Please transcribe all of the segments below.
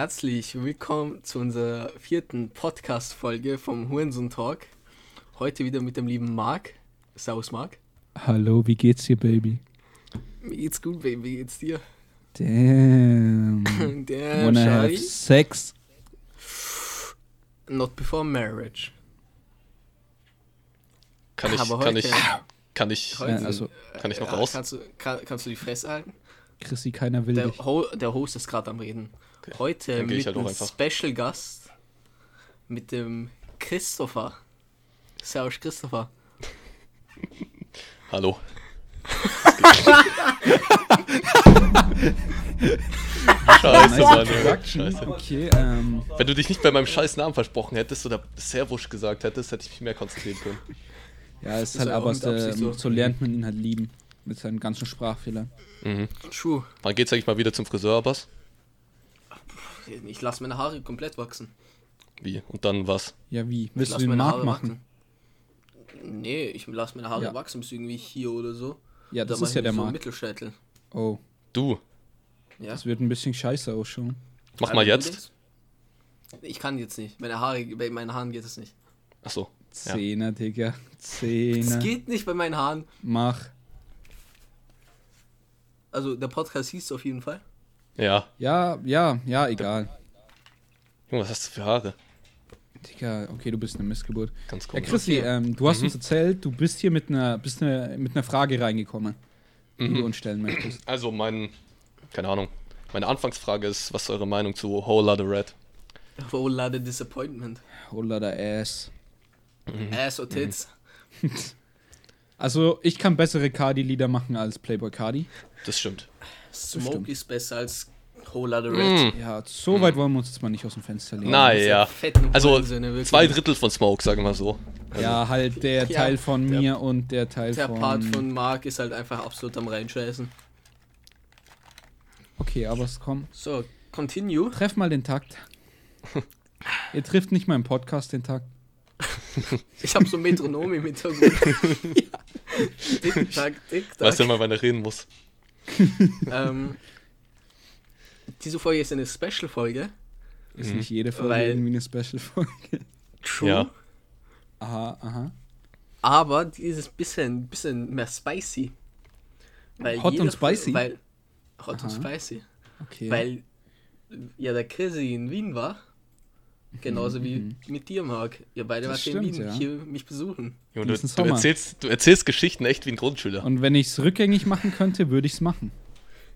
Herzlich willkommen zu unserer vierten Podcast-Folge vom Hurensohn Talk. Heute wieder mit dem lieben Marc. Servus, Marc. Hallo, wie geht's dir, Baby? Mir geht's gut, Baby. Wie geht's dir? Damn. Der Wanna have sex? Not before marriage. Kann ich, Aber kann ich, kann ich, Heute, also, kann ich noch ja, raus? Kannst du, kann, kannst du die Fresse halten? Chrissy, keiner will Der, dich. Ho der Host ist gerade am Reden. Okay, Heute mit halt einem. Special Gast, mit dem Christopher. Servus, Christopher. Hallo. Scheiße, Mann. Scheiße. Okay, ähm, Wenn du dich nicht bei meinem scheiß Namen versprochen hättest oder Servusch gesagt hättest, hätte ich mich mehr konzentrieren können. ja, es ist Ist halt aber Absicht so. so. so lernt man ihn halt lieben. Mit seinen ganzen Sprachfehlern. Mhm. True. Wann geht's eigentlich mal wieder zum Friseur, Abbas? Ich lasse meine Haare komplett wachsen. Wie? Und dann was? Ja, wie? Willst du den Markt Haare machen? wachsen. Nee, ich lasse meine Haare Ja. wachsen bis irgendwie hier oder so. Ja, Da das mach ist ja der so Markt. Mittelscheitel. Oh, Du, Ja. das wird ein bisschen scheiße ausschauen. mach Aber mal jetzt. Ich kann jetzt nicht. Meine Haare, bei meinen Haaren geht es nicht. Achso. Ja. Zehner, Digga. Es Zehner. geht nicht bei meinen Haaren. Mach. Also der Podcast hieß auf jeden Fall. Ja. Ja, ja, ja, egal. Junge, was hast du für Haare? Digga, okay, du bist eine Missgeburt. Ganz Ja, komisch. Chrissy, Okay. ähm, du hast Mhm. uns erzählt, du bist hier mit einer, bist eine, mit einer Frage reingekommen, die Mhm. du uns stellen möchtest. Also mein, keine Ahnung. Meine Anfangsfrage ist, was ist eure Meinung zu Whole Lotta Red? Oh, Lade Disappointment. Oh, Lotta Ass. Mhm. Ass or Tits. Also, ich kann bessere Cardi-Lieder machen als Playboy Cardi. Das stimmt. Smoke ist besser als Whole Lotta Red. Mm. Ja, so weit wollen wir uns jetzt mal nicht aus dem Fenster legen. Ja. fetten Also wirklich. zwei Drittel von Smoke, sagen wir so. Also, Ja, halt der Ja, Teil von der- mir und der Teil Der von... Part von Mark ist halt einfach absolut am reinscheißen. Okay, aber es kommt. So, continue. Treff mal den Takt. Ihr trifft nicht mal im Podcast den Takt. Ich habe so Metronom im Hintergrund. Tick-Tack, Tick-Tack. Weißt du mal, wann er reden muss? Ähm, diese Folge ist eine Special-Folge. Ist Mhm. nicht jede Folge Weil- irgendwie eine Special-Folge. True. Ja. Aha, aha. Aber die ist ein bisschen, bisschen mehr spicy. Weil Hot und spicy? Weil, hot und Aha. spicy. Okay. Weil ja der Chrissy in Wien war. Genauso wie Mhm. mit dir, Marc. Ihr beide Das wart in Wien ja. hier mich besuchen. Junge, du, du, erzählst, du erzählst Geschichten echt wie ein Grundschüler. Und wenn ich es rückgängig machen könnte, würde ich es machen.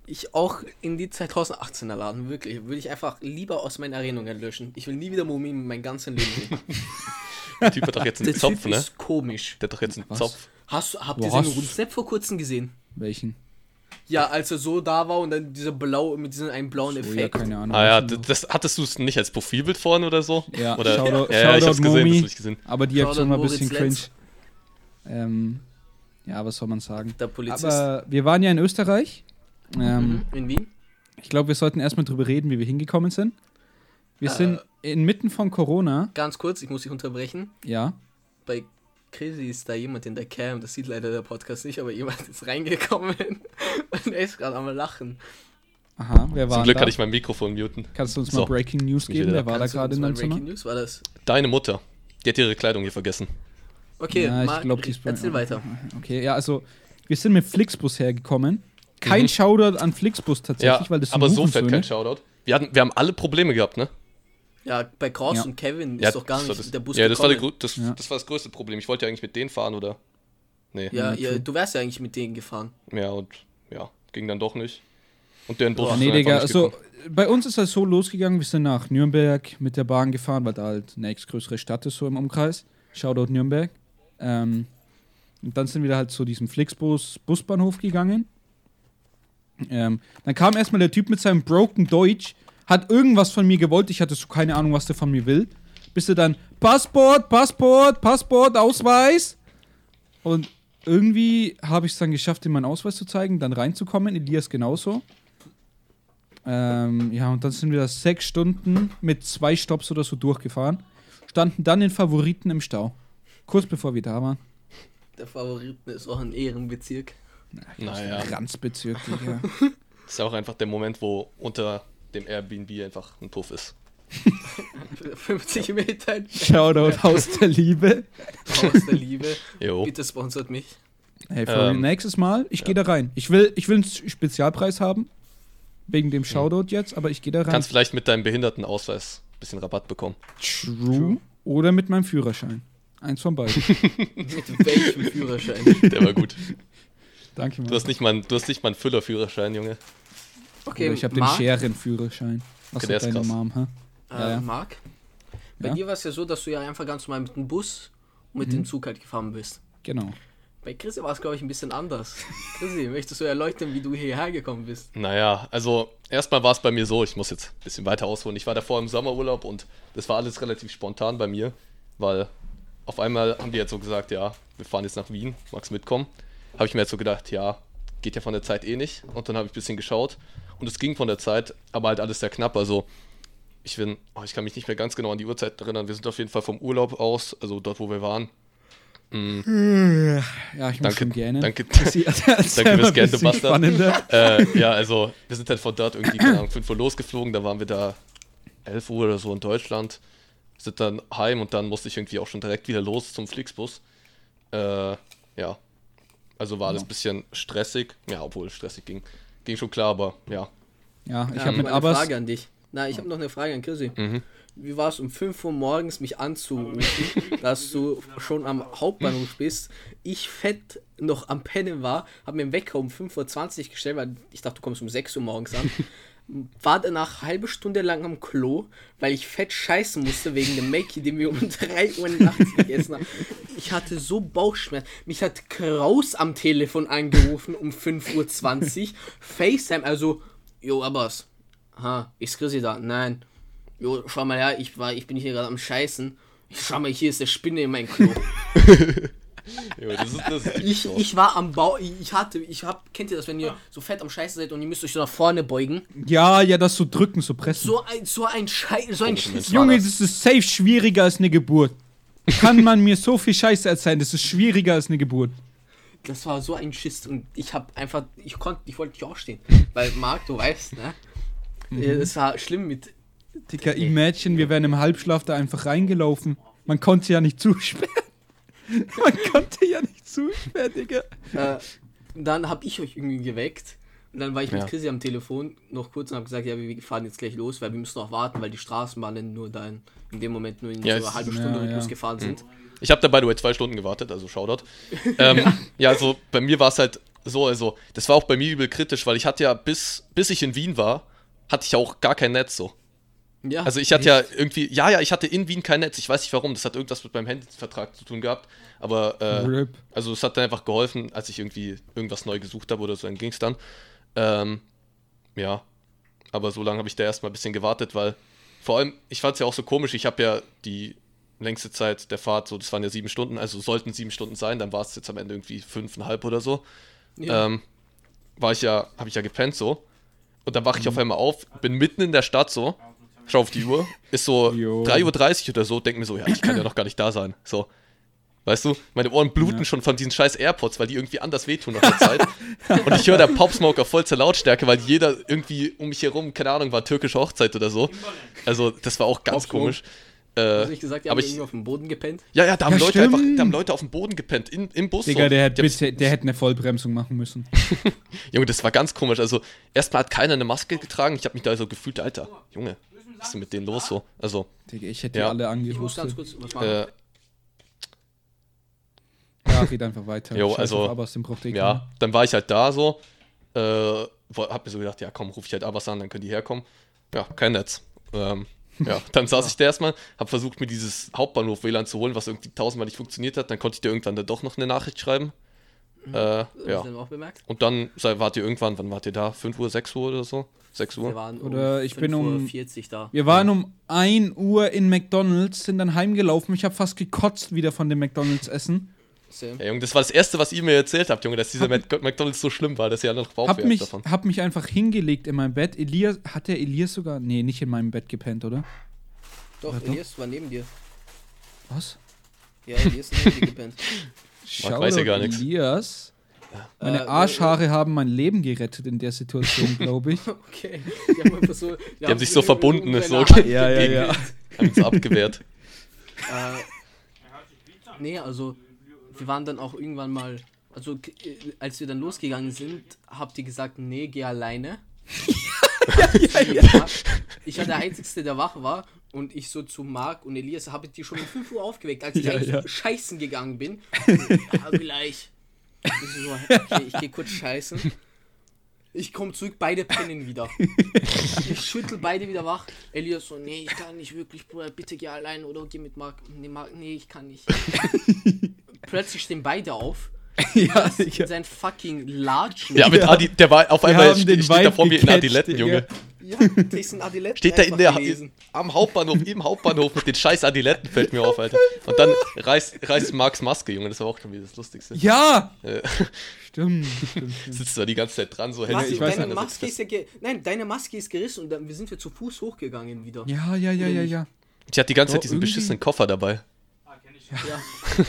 Ich auch in die 2018er Laden, wirklich. Würde ich einfach lieber aus meinen Erinnerungen löschen. Ich will nie wieder Mumien mein ganzes Leben sehen. Der Typ hat doch jetzt einen Der Zopf, Typ ne? ist komisch. Der hat doch jetzt einen Was? Zopf. Hast, habt Wo ihr seinen Rundstep vor kurzem gesehen? Welchen? Ja, als er so da war und dann dieser blau, mit diesem einen blauen Oh, ja, Effekt. keine Ahnung. Ah ja, das hattest du es nicht als Profilbild vorne oder so? ja, Oder, Shoutout, ja, ja, ich hab's gesehen, das Momi, hab ich gesehen. aber die Aktion war ein bisschen Moritz cringe. Ähm, ja, was soll man sagen? Der Polizist. Aber wir waren ja in Österreich. Ähm, mhm, in Wien. Ich glaube, wir sollten erstmal drüber reden, wie wir hingekommen sind. Wir Äh. sind inmitten von Corona. Ganz kurz, ich muss dich unterbrechen. Ja. Bei Chrissy ist da jemand in der Cam, das sieht leider der Podcast nicht, aber jemand ist reingekommen und er ist gerade am Lachen. Aha, wer war Zum Glück da? kann ich mein Mikrofon muten. Kannst du uns So. mal Breaking News geben? Wer war da Kannst gerade in mal deinem Zimmer? Breaking News war das? Deine Mutter, die hat ihre Kleidung hier vergessen. Okay, ja, ich Marc, glaube, die ist bei- erzähl weiter. Okay, ja, also wir sind mit Flixbus hergekommen. Kein Mhm. Shoutout an Flixbus tatsächlich, Ja, weil das sind aber so fett kein Shoutout. Wir, hatten, wir haben alle Probleme gehabt, ne? Ja, bei Kraus Ja. und Kevin ja, ist doch gar nicht war das, der Bus Ja, das war, gekommen. grö- das, Ja. das war das größte Problem. Ich wollte ja eigentlich mit denen fahren, oder? Nee. Ja, Ja, du wärst ja eigentlich mit denen gefahren. Ja, und ja, ging dann doch nicht. Und deren Bus Boah, ist Nee, Digga, nicht also bei uns ist das so losgegangen, wir sind nach Nürnberg mit der Bahn gefahren, weil da halt eine nächstgrößere Stadt ist, so im Umkreis. Shoutout Nürnberg. Ähm, und dann sind wir da halt zu diesem Flixbus Busbahnhof gegangen. Ähm, dann kam erstmal der Typ mit seinem broken Deutsch, hat irgendwas von mir gewollt, ich hatte so keine Ahnung, was der von mir will. Bis er dann, Passport, Passport, Passport, Ausweis. Und irgendwie habe ich es dann geschafft, ihm meinen Ausweis zu zeigen, dann reinzukommen. Elias genauso. Ähm, ja, und dann sind wir da sechs Stunden mit zwei Stops oder so durchgefahren. Standen dann in Favoriten im Stau. Kurz bevor wir da waren. Der Favoriten ist auch ein Ehrenbezirk. Naja, Ranzbezirk, Digga. das ist ja auch einfach der Moment, wo unter dem Airbnb einfach ein Puff ist. 50 Meter Shoutout Haus der Liebe. aus der Liebe. Jo. Bitte sponsert mich. Hey, for Ähm, nächstes Mal, ich gehe da rein. Ich will, ich will einen Spezialpreis haben. Wegen dem Shoutout jetzt, aber ich gehe da rein. Kannst vielleicht mit deinem Behindertenausweis ein bisschen Rabatt bekommen. True. Oder mit meinem Führerschein. Eins von beiden. Mit welchem Führerschein? Der war gut. Danke, Mann. Du hast nicht mal, einen- du hast nicht mal einen Füllerführerschein, Junge. Okay, Oder ich habe den Scherenführerschein. Was Okay, der hat ist deine krass. Mom, hä? äh, Ja, ja. Marc, bei Ja? dir war es ja so, dass du ja einfach ganz normal mit dem Bus und mit Mhm. dem Zug halt gefahren bist. Genau. Bei Chrissy war es, glaube ich, ein bisschen anders. Chrissy, möchtest du erläutern, wie du hierher gekommen bist? Naja, also erstmal war es bei mir so, ich muss jetzt ein bisschen weiter ausholen. Ich war davor im Sommerurlaub und das war alles relativ spontan bei mir, weil auf einmal haben die jetzt so gesagt, ja, wir fahren jetzt nach Wien, magst du mitkommen? Habe ich mir jetzt so gedacht, ja, geht ja von der Zeit eh nicht. Und dann habe ich ein bisschen geschaut und es ging von der Zeit, aber halt alles sehr knapp. Also ich bin, oh, ich kann mich nicht mehr ganz genau an die Uhrzeit erinnern. Wir sind auf jeden Fall vom Urlaub aus, also dort, wo wir waren. Ja, ich muss Danke, schon gerne. danke. Danke fürs ein Gern, du bisschen Bastard. äh, ja, also wir sind halt von dort irgendwie, keine Ahnung, 5 Uhr losgeflogen, da waren wir da 11 Uhr oder so in Deutschland, sind dann heim und dann musste ich irgendwie auch schon direkt wieder los zum Flixbus. Äh, ja, also war alles ein bisschen stressig, ja, obwohl es stressig ging, ging schon klar, aber ja. Ja, ich Ja, habe mit eine. Frage an dich. Na, ich habe noch eine Frage an Chrissy. Mhm. Wie war es um 5 Uhr morgens mich anzurufen, dass du schon am Hauptbahnhof bist? Ich fett noch am Pennen war, habe mir den Wecker um 5.20 Uhr gestellt, weil ich dachte, du kommst um 6 Uhr morgens an. War danach halbe Stunde lang am Klo, weil ich fett scheißen musste wegen dem Makey, den wir um 3 Uhr nachts gegessen haben. Ich hatte so Bauchschmerzen. Mich hat Kraus am Telefon angerufen um 5.20 Uhr. FaceTime, also, jo, Abbas. Ha, ist Chrissy da? Nein. Jo, schau mal her, ich, war, ich bin hier gerade am Scheißen. Schau mal, hier ist der Spinne in meinem Klo. Jo, das ist, das ist Ich, ich war am Bau, ich hatte, ich hab, kennt ihr das, wenn ihr so fett am Scheißen seid und ihr müsst euch so nach vorne beugen? Ja, ja, das so drücken, so pressen. So ein, so ein Scheiß, so ein war Junge, das. ist safe schwieriger als eine Geburt. Kann man mir so viel Scheiße erzählen, das ist schwieriger als eine Geburt. Das war so ein Schiss und ich hab einfach, ich konnte, ich wollte nicht aufstehen. Weil, Marc, du weißt, ne? Äh, Es war schlimm mit, Dicker, Imagine, wir wären im Halbschlaf da einfach reingelaufen. Man konnte ja nicht zusperren. Man konnte ja nicht zusperren, Digga. äh, dann hab ich euch irgendwie geweckt. Und dann war ich Ja. mit Chrissy am Telefon noch kurz und hab gesagt, ja, wir fahren jetzt gleich los, weil wir müssen noch warten, weil die Straßenbahnen nur da in, in dem Moment nur in Ja, so einer halben ja, Stunde ja. Rhythmus gefahren sind. Ich habe da by the way zwei Stunden gewartet, also Shoutout. Ähm, ja, also bei mir war es halt so, also das war auch bei mir übel kritisch, weil ich hatte ja bis, bis ich in Wien war, hatte ich ja auch gar kein Netz so. Ja, Also ich hatte ja irgendwie, ja, ja, ich hatte in Wien kein Netz. Ich weiß nicht warum, das hat irgendwas mit meinem Handyvertrag zu tun gehabt. Aber äh, also es hat dann einfach geholfen, als ich irgendwie irgendwas neu gesucht habe oder so, dann ging es dann. Ähm, ja, aber so lange habe ich da erstmal ein bisschen gewartet, weil vor allem, ich fand es ja auch so komisch, ich habe ja die längste Zeit der Fahrt, so das waren ja sieben Stunden, also sollten sieben Stunden sein, dann war es jetzt am Ende irgendwie fünfeinhalb oder so. ja. Ähm, war ich ja, habe ich ja gepennt so. Und dann wache Mhm. ich auf einmal auf, bin mitten in der Stadt so, schau auf die Uhr, ist so Jo. 3.30 Uhr oder so, denk mir so, ja, ich kann ja noch gar nicht da sein. So. Weißt du, meine Ohren bluten Ja. schon von diesen scheiß AirPods, weil die irgendwie anders wehtun nach der Zeit. Und ich höre da Popsmoke auf vollster Lautstärke, weil jeder irgendwie um mich herum, keine Ahnung, war türkische Hochzeit oder so. Also, das war auch ganz Popsmoke. komisch. Hast Äh, du nicht gesagt, die haben ich- irgendwie auf dem Boden gepennt? ja, ja, da haben, Ja, Leute einfach, da haben Leute auf dem Boden gepennt, in, im Bus. Digga, so. hätte, der hätte eine Vollbremsung machen müssen. Junge, das war ganz komisch. Also, erstmal hat keiner eine Maske getragen. Ich habe mich da so gefühlt, Alter, Junge, was ist denn mit denen los so? Also, Digga, ich hätte Ja. die alle Ich muss ganz kurz was machen. äh, Ja, red einfach weiter. Jo, Scheiß also, Abbas, den braucht eh ja, dann war ich halt da so. Äh, wo- hab mir so gedacht, ja komm, ruf ich halt Abbas an, dann können die herkommen. Ja, kein Netz. Ähm, ja, dann saß ich da erstmal, hab versucht, mir dieses Hauptbahnhof-WLAN zu holen, was irgendwie tausendmal nicht funktioniert hat. Dann konnte ich dir irgendwann dann doch noch eine Nachricht schreiben. Äh, Hast ja. bemerkt? Und dann sei- wart ihr irgendwann, wann wart ihr da? 5 Uhr, 6 Uhr oder so? 6 Wir Uhr? waren Oder ich bin um- 40 da. Wir waren um 1 Uhr in McDonalds, sind dann heimgelaufen. Ich habe fast gekotzt wieder von dem McDonalds-Essen. Ja, Junge, das war das Erste, was ihr mir erzählt habt, Junge, dass dieser Mac- McDonalds so schlimm war, dass ihr alle noch Bauchweh Hab habt mich, davon. hab mich einfach hingelegt in mein Bett. Elias, hat der Elias sogar. Nee, nicht in meinem Bett gepennt, oder? Doch, Warte. Elias war neben dir. Was? Ja, Elias ist neben dir gepennt. weiß ja gar nix. Elias. Meine Äh, Arschhaare haben mein Leben gerettet in der Situation, glaube ich. Okay. Die haben, so, Die haben sich so verbunden, so Ja, ja, ja. haben uns abgewehrt. Äh, nee, also wir waren dann auch irgendwann mal, also äh, als wir dann losgegangen sind, habt ihr gesagt, nee, geh alleine. ja, Ich war der Einzige, der wach war und ich so zu Marc und Elias habe ich die schon um 5 Uhr aufgeweckt, als ich Ja, eigentlich ja. scheißen gegangen bin. ja, gleich. Ich so, okay, ich gehe kurz scheißen. Ich komme zurück, beide pennen wieder. Ich schüttel beide wieder wach. Elias so, nee, ich kann nicht wirklich, Bruder, bitte geh allein oder geh mit Marc. Nee, Marc, nee, ich kann nicht. Plötzlich stehen beide auf. ja, In ja. sein fucking Latschen. Ja, mit. Adi, der war auf Wir einmal haben steht, den steht da vor mir in Adiletten, Junge. Ja, ist ein Adiletten Steht da in der gewesen. am Hauptbahnhof, im Hauptbahnhof mit den scheiß Adiletten, fällt mir auf, Alter. Und dann reißt, reißt Marks Maske, Junge, das war auch schon wieder das Lustigste. ja! Äh, Stimmt, stimmt, stimmt. sitzt da die ganze Zeit dran, so sich ich weiß deine nicht. Maske ist ja Nein, deine Maske ist gerissen und dann wir sind wir zu Fuß hochgegangen wieder. Ja, ja, ja, ja, ja. Ich hatte die ganze Doch, Zeit diesen irgendwie- beschissenen Koffer dabei. Ja.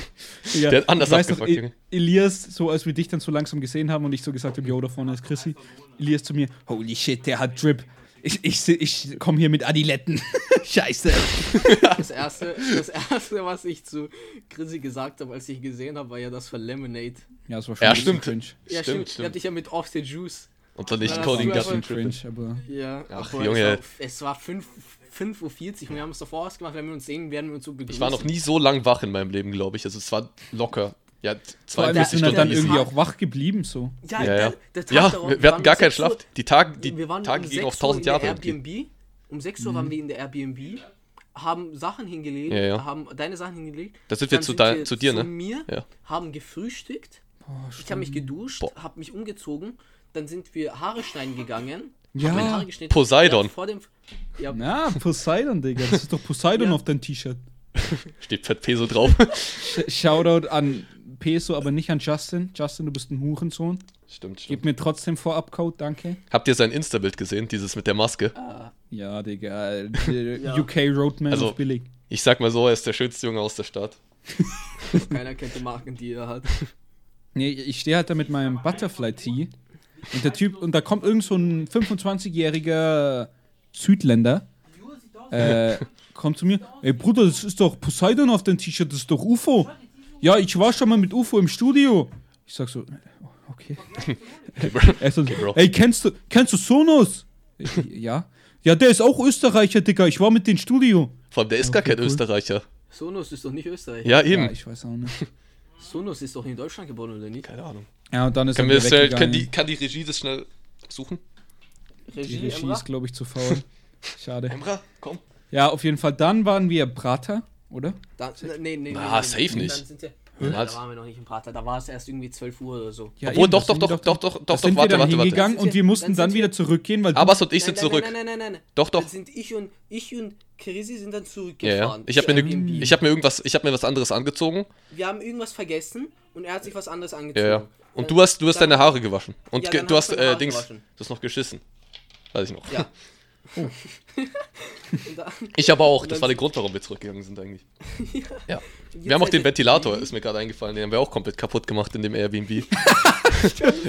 ja. Der hat anders ich abgefuckt, Junge. Elias, so als wir dich dann so langsam gesehen haben und ich so gesagt habe, yo, da vorne ist Chrissy. Elias zu mir, holy shit, der hat Drip. Ich, ich, ich komme hier mit Adiletten. Scheiße. Das erste, das erste, was ich zu Chrissy gesagt habe, als ich ihn gesehen habe, war ja das für Lemonade. Ja, das war schon Ja, stimmt. cringe. Ja, Stimmt, stimmt. Ich stimmt. hab dich ja mit Off the Juice. Und dann nicht Coding bisschen cringe, aber Ja, Ach, aber Junge. Es war, es war 5 5.40 Uhr und wir haben es davor ausgemacht, wenn wir uns sehen, werden wir uns so begrüßen. Ich war noch nie so lang wach in meinem Leben, glaube ich. Also es war locker. Ja, vor allem 42 sind wir Stunden. dann ist irgendwie auch wach geblieben so. Ja, Ja, ja. Der, der Tag Ja, darauf, wir, wir hatten gar keinen 6 Uhr Schlaf. Die Tage, die wir waren Tage um gingen 6 auf 1000 Uhr Jahre. in irgendwie. der Airbnb. Um 6 Uhr waren wir in der Airbnb, haben Sachen hingelegt, Ja, ja. haben deine Sachen hingelegt. Da sind wir zu dein- zu dir, zu ne? mir, Ja. haben gefrühstückt. Boah, Ich habe mich geduscht, habe mich umgezogen. Dann sind wir Haare schneiden gegangen. Ja. hab meine Haare geschnitten. Poseidon. Ja, vor dem, ja, Na, Poseidon, Digga. Das ist doch Poseidon Ja. auf dein T-Shirt. Steht Fett Peso drauf. Sh- Shoutout an Peso, aber nicht an Justin. Justin, du bist ein Hurensohn. stimmt, stimmt. Gib mir trotzdem Vorab-Code, danke. Habt ihr sein Insta-Bild gesehen? Dieses mit der Maske? Ja, Digga. äh, Ja. UK Roadman Also- auf billig. Ich sag mal so, er ist der schönste Junge aus der Stadt. keiner kennt die Marken, die er hat. Nee, ich stehe halt da mit meinem Butterfly-Tee. Und der Typ, und da kommt irgend so ein 25-jähriger Südländer. Äh, kommt zu mir. Ey Bruder, das ist doch Poseidon auf deinem T-Shirt, das ist doch UFO. Ja, ich war schon mal mit UFO im Studio. Ich sag so, okay. er so, Bro. ey, kennst du, kennst du Sonos? Ja. Ja, der ist auch Österreicher, Digga. Ich war mit dem Studio. Vor allem, der ist gar Okay, kein cool. Österreicher. Sonos ist doch nicht Österreich. Ja, eben. Ja, ich weiß auch nicht. Sonos ist doch in Deutschland geboren, oder nicht? Keine Ahnung. Ja, und dann ist Können er schnell, kann, die, kann die Regie das schnell suchen? Die Regie, Regie Emra? ist, glaube ich, zu faul. Schade. Emra, komm. Ja, auf jeden Fall. Dann waren wir Prater, oder? Dann, nee, nee, nee, Ah, nee, safe nee, nicht. Was? da waren wir noch nicht im Prater. Da war es erst irgendwie 12 Uhr oder so. Ja, Obwohl, eben, doch, da doch, doch, wir doch, doch, doch, da doch, sind wir warte, dann warte, warte. und wir mussten dann dann wieder zurückgehen, weil du- Abbas und ich Nein, sind nein, zurück. Nein, nein, nein, nein, nein. Doch, doch. Dann sind ich und, ich und Krisi sind dann Ja, zurückgefahren. ja. Ich habe mir, ne, ich hab mir irgendwas, ich habe mir was anderes angezogen. Wir haben irgendwas vergessen und er hat sich was anderes Ja, angezogen. ja. Und Äh, du hast, du hast dann- deine Haare gewaschen. Und Ja, du hast, äh, Dings, gewaschen. du hast noch geschissen. Weiß ich noch. Ja. Und dann- Ich aber auch. Das war der Grund, warum wir zurückgegangen sind eigentlich. Ja. und Wir haben auch jetzt den Ventilator, ist mir gerade eingefallen. Den haben wir auch komplett kaputt gemacht in dem Airbnb.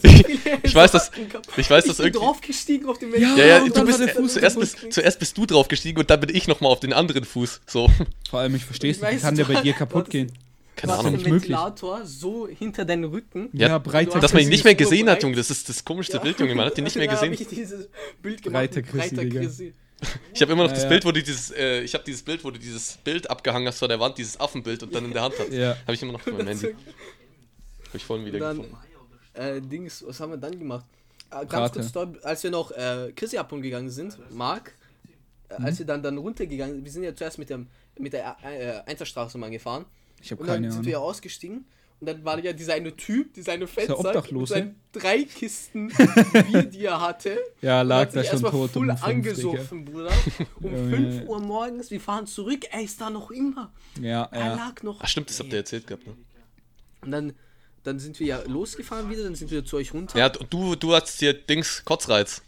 Ich, Ich weiß, dass- ich weiß, dass bin irgendwie- draufgestiegen auf den Ja, Ja, ja, und du bist, Fuß zuerst, bist, zuerst bist du draufgestiegen und dann bin ich nochmal auf den anderen Fuß. So. Vor allem, ich verstehe es Ich nicht. Wie kann der bei dir kaputt gehen? Keine Ahnung. den nicht möglich. Ventilator so hinter deinen Rücken. Ja, Ja, breiter Dass man ihn nicht mehr gesehen hat. Junge. Das ist das komischste Ja. Bild, Junge. Man hat ihn nicht mehr gesehen. ich dieses Bild gemacht. Breiter Chrissy. Ich habe immer noch Ja, das ja. Bild, wo du dieses, äh, ich habe dieses Bild, wo du dieses Bild abgehangen hast vor der Wand, dieses Affenbild und dann in der Hand hast. Ja. Habe ich immer noch auf meinem Handy. Habe ich vorhin wieder Dann, gefunden. äh, Dings, was haben wir dann gemacht? Äh, ganz kurz, Story, als wir noch äh, Chrissy abholen gegangen sind, Marc, äh, Mhm. als wir dann, dann runtergegangen sind, wir sind ja zuerst mit, dem, mit der äh, Einserstraße mal gefahren. Ich habe Und dann keine sind wir Ahnung. ja ausgestiegen. Und dann war ja dieser eine Typ, dieser eine Fettsack mit seinen drei Kisten Bier, die er hatte. Ja, lag hat da sich schon erstmal tot voll um fünf, angesoffen, Bruder. Um Junge. 5 Uhr morgens, wir fahren zurück, er ist da noch immer. Ja, Er ja. lag noch. Ach stimmt, das habt ihr erzählt gehabt, ne? Und dann, dann sind wir ja losgefahren wieder, dann sind wir zu euch runter. Ja, du, du hast hier Dings, Kotzreiz.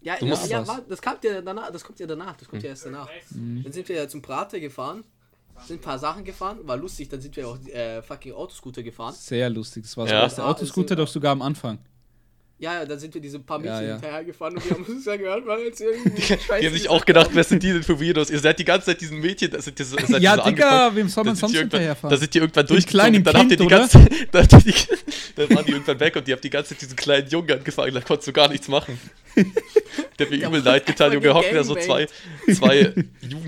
Ja, Du ja, ja das kommt ja danach, das kommt ja danach, das kommt ja erst danach. Mhm. Dann sind wir ja zum Prater gefahren sind ein paar Sachen gefahren, war lustig, dann sind wir auch äh, fucking Autoscooter gefahren. Sehr lustig. Das war so Ja. der erste Ja, Autoscooter doch sogar am Anfang. Ja, ja, dann sind wir diese paar Mädchen Ja, ja. hinterher gefahren und wir haben uns ja gehört, weil jetzt irgendwie Scheiße Die haben sich auch gedacht, wer sind die denn für Weirdos? Ihr seid die ganze Zeit diesen Mädchen, da sind ihr so, seid Ja, so Digga, wem soll man Da sind sonst die irgendwann- hinterherfahren? Da sind die irgendwann durchgezogen dann habt ihr die ganze dann, die, dann waren die irgendwann weg und die haben die ganze Zeit diesen kleinen Jungen angefangen, da konntest du gar nichts machen. Der hat mir Der übel leid getan, Junge, hocken da so zwei, zwei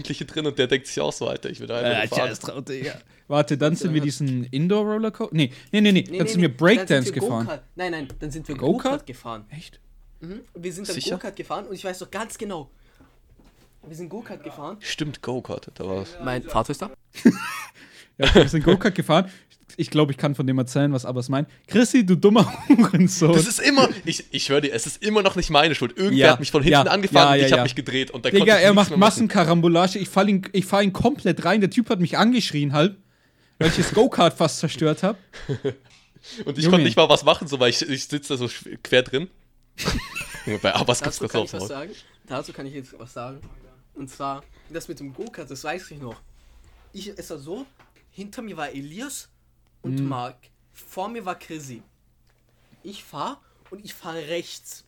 Jugendliche drin und der denkt sich auch so, Alter, ich will da einfach nur fahren. Digga. Warte, dann sind wir diesen Indoor-Rollercoaster. Nee, nee, nee, nee. Nee, Dann nee, sind wir Breakdance dann sind wir gefahren. Nein, nein, dann sind wir Go-Kart? Gefahren. Echt? Mhm. Wir sind dann? Go-Kart gefahren und ich weiß doch ganz genau. Wir sind Go-Kart gefahren. Stimmt, Go-Kart, da war Mein Vater ist da. Ja, wir sind Go-Kart gefahren. Ich glaube, ich kann von dem erzählen, was Abbas meint. Chrissy, du dummer Hurensohn. Das ist immer, ich, ich höre dir, es ist immer noch nicht meine Schuld. Irgendwer Ja, hat mich von hinten ja, angefahren ja, ja, ich habe mich gedreht und da Digga, er macht. Massenkarambolage. Ich fahr ihn, ich ihn komplett rein. Der Typ hat mich angeschrien halb, weil ich das Go-Kart fast zerstört habe. Und ich Junge. konnte nicht mal was machen, so, weil ich, ich sitze da so quer drin. Bei Abbas gibt's das auch. Dazu kann ich jetzt was sagen. Und zwar, das mit dem Go-Kart, das weiß ich noch. Ich, es war so, hinter mir war Elias und Mhm. Marc. Vor mir war Chrissy. Ich fahr und ich fahre rechts.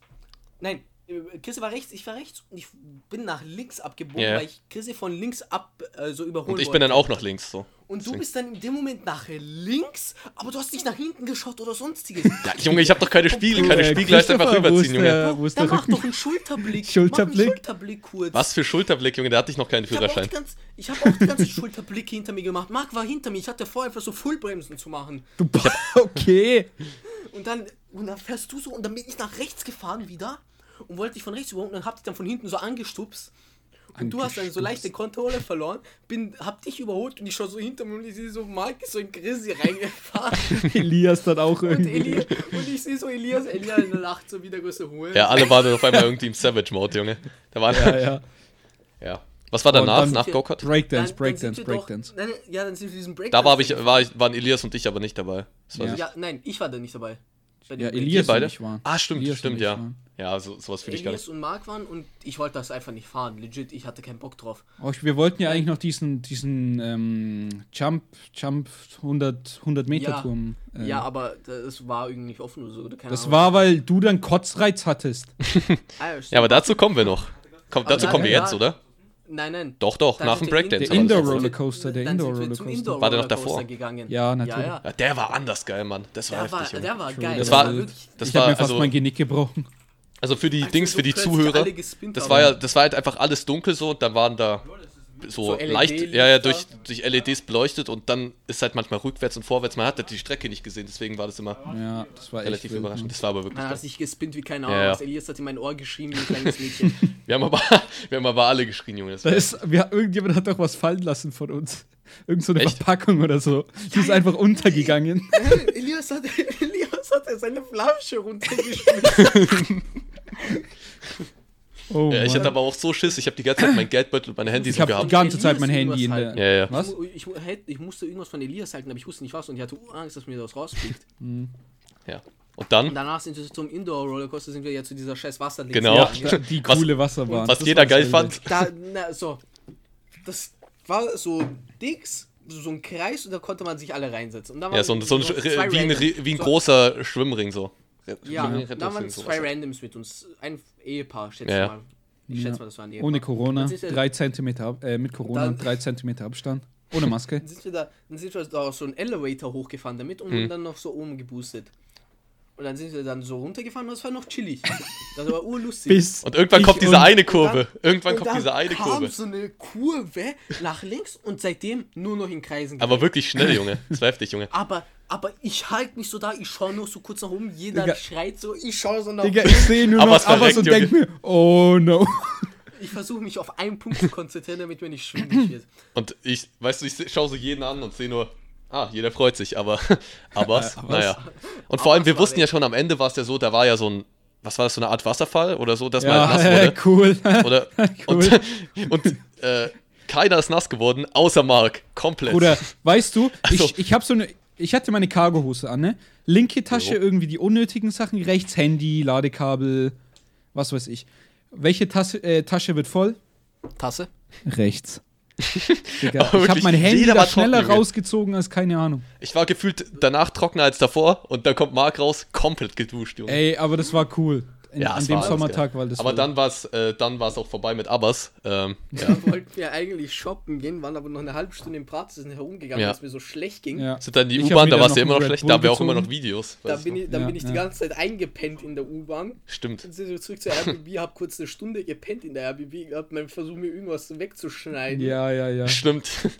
Nein, äh, Chrissy war rechts, ich war rechts und ich bin nach links abgebogen, Ja. weil ich Chrissy von links ab äh, so überholen Und ich wollte. bin dann auch nach links so. Und du Deswegen. bist dann in dem Moment nach links, aber du hast nicht nach hinten geschaut oder sonstiges. Ja, Junge, ich habe doch keine Spiegel, keine Spiegel, heißt einfach rüberziehen, ist Junge. der- Wo ist Dann der mach doch einen Schulterblick. Schulterblick? Mach einen Schulterblick kurz. Was für Schulterblick, Junge, der hatte ich noch keinen Ich habe auch, Führerschein. hab auch die ganze Schulterblicke hinter mir gemacht. Marc war hinter mir. Ich hatte vor, einfach so Fullbremsen zu machen. Du, okay. Und dann, und dann fährst du so und dann bin ich nach rechts gefahren wieder und wollte dich von rechts überholen und dann hab dich dann von hinten so angestupst. Und du hast dann so leicht den Kontrolle verloren, bin, hab dich überholt und ich schau so hinter mir und ich sehe so Marc ist so in Grisi reingefahren. Elias dann auch und, irgendwie. Eli, und ich sehe so Elias, Elias lacht so wie der größte Hohl. Ja, alle waren dann auf einmal irgendwie im Savage-Mode, Junge. Da waren, Ja, ja. ja. Was war danach, dann- nach Go-Kart? Breakdance, Dann- dann Breakdance, Breakdance. Ja, dann sind wir diesen Breakdance. Da war ich, war ich, waren Elias und ich aber nicht dabei. Ja. ich. Ja, nein, ich war da nicht dabei. Ja. Elias beide? und ich waren. Ah, stimmt, Elias stimmt, ja. waren. Ja, so, sowas will ich gar Elias nicht. und Marc waren und ich wollte das einfach nicht fahren. Legit, ich hatte keinen Bock drauf. Oh, wir wollten ja eigentlich noch diesen, diesen ähm, Jump, Jump 100, 100 Meter Ja. Turm. äh, Ja, aber das war irgendwie nicht offen oder so. Oder keine Das Ahnung. war, weil du dann Kotzreiz hattest. Ah, ja, aber dazu kommen wir noch. Komm, dazu da- kommen wir jetzt, oder? Nein, nein. Doch, doch, Dann nach dem Breakdance. Der aber das- Indoor-Rollercoaster, der. Indoor War der noch Rollercoaster davor? gegangen. Ja, natürlich. Ja, ja. Ja, der war anders geil, Mann. Das war Der war, heftig, Junge. der war True, geil. das der war-. Das ich war mir fast also, mein Genick gebrochen. also für die Als Dings, für die Zuhörer. Das war ja, das war halt einfach alles dunkel so und dann waren da so, So LED leicht, ja, ja, durch, durch LEDs beleuchtet und dann ist halt manchmal rückwärts und vorwärts. Man hatte die Strecke nicht gesehen, deswegen war das immer Ja, das war relativ wild, überraschend. Mann. Das war aber wirklich Man hat sich gespinnt wie keine Ja, Ahnung. ja. was. Elias hat in mein Ohr geschrien wie ein kleines Mädchen. Wir haben aber, wir haben aber alle geschrien, Junge. Das Da ist, wir, irgendjemand hat doch was fallen lassen von uns. Irgend so eine Echt? Verpackung oder so. Die ist einfach untergegangen. Elias hat, Elias hat seine Flasche runtergeschmissen. Oh, ja, ich hatte aber auch so Schiss. Ich habe die ganze Zeit mein Geldbeutel und meine Handys Ich so habe die gehabt. ganze Zeit mein Handy in der. Ja, ja. Was? Ich, ich, ich musste irgendwas von Elias halten, aber ich wusste nicht was und ich hatte Angst, dass mir das rausfliegt. Ja. Und dann, Und danach sind wir zum Indoor-Rollercoaster, sind wir ja zu dieser scheiß Wasserlinse Genau. gegangen. Die Was- coole Wasserbahn. was jeder geil fand. Da, na, so. Das war so Dix, so ein Kreis und da konnte man sich alle reinsetzen. Und da ja, so, ein- so ein, wie, ein, wie ein so- großer Schwimmring so. Ja, da waren sowas. zwei Randoms mit uns. Ein Ehepaar, schätze Ja, ich ja. mal. Ich schätze mal, das war ein Ehepaar. Ohne Corona, drei Zentimeter, Ab- äh, mit Corona, Dann- drei Zentimeter Abstand. Ohne Maske. Dann sind wir da, dann sind wir da auf so einen Elevator hochgefahren damit und Mhm. dann noch so oben geboostet. Und dann sind wir dann so runtergefahren und das war noch chillig. Das war urlustig. Bis Und irgendwann kommt diese und- eine Kurve. dann- irgendwann kommt diese eine kam Kurve. so eine Kurve nach links und seitdem nur noch in Kreisen. Aber gedreht. wirklich schnell, Junge. Das war heftig, Junge. Aber, aber ich halte mich so da, ich schaue nur so kurz nach oben, jeder Digga. schreit so, ich schaue so nach Digga, oben. ich sehe nur Aber noch es verreckt, und Junge. denk mir, oh no. Ich versuche mich auf einen Punkt zu konzentrieren, damit mir nicht schwindelig wird. Und ich, weißt du, ich schaue so jeden an und sehe nur, ah, jeder freut sich, aber, aber, Äh, naja. Und vor allem, wir wussten ja schon, am Ende war es ja so, da war ja so ein, was war das, so eine Art Wasserfall oder so, dass man Ja, halt nass cool. wurde. Oder, Cool. und, und äh, keiner ist nass geworden, außer Mark. Komplett. Bruder, weißt du, Also- ich, ich habe so eine. Ich hatte meine Cargohose an, ne? Linke Tasche Jo. irgendwie die unnötigen Sachen, rechts Handy, Ladekabel, was weiß ich. Welche Tasse, äh, Tasche wird voll? Tasse? Rechts. Digga, ich habe mein Handy da schneller rausgezogen als keine Ahnung. Ich war gefühlt danach trockener als davor und dann kommt Marc raus, komplett geduscht, Junge. Ey, aber das war cool. In, Ja, an dem Sommertag war das Aber dann war es äh, dann war's auch vorbei mit Abbas. Ähm, ja. Da wollten wir eigentlich shoppen gehen, waren aber noch eine halbe Stunde im Praxis herumgegangen, Ja. weil es mir so schlecht ging. ja. Sind dann die U-Bahn, da war es ja immer noch Red schlecht, Bull da haben wir auch immer noch Videos. Da bin ich, dann Ja, bin ich die ganze Zeit eingepennt in der U-Bahn. Stimmt. Dann sind wir zurück zur RBB, hab kurz eine Stunde gepennt in der RBB, hab mal versucht, mir irgendwas wegzuschneiden. ja, ja, ja. Stimmt.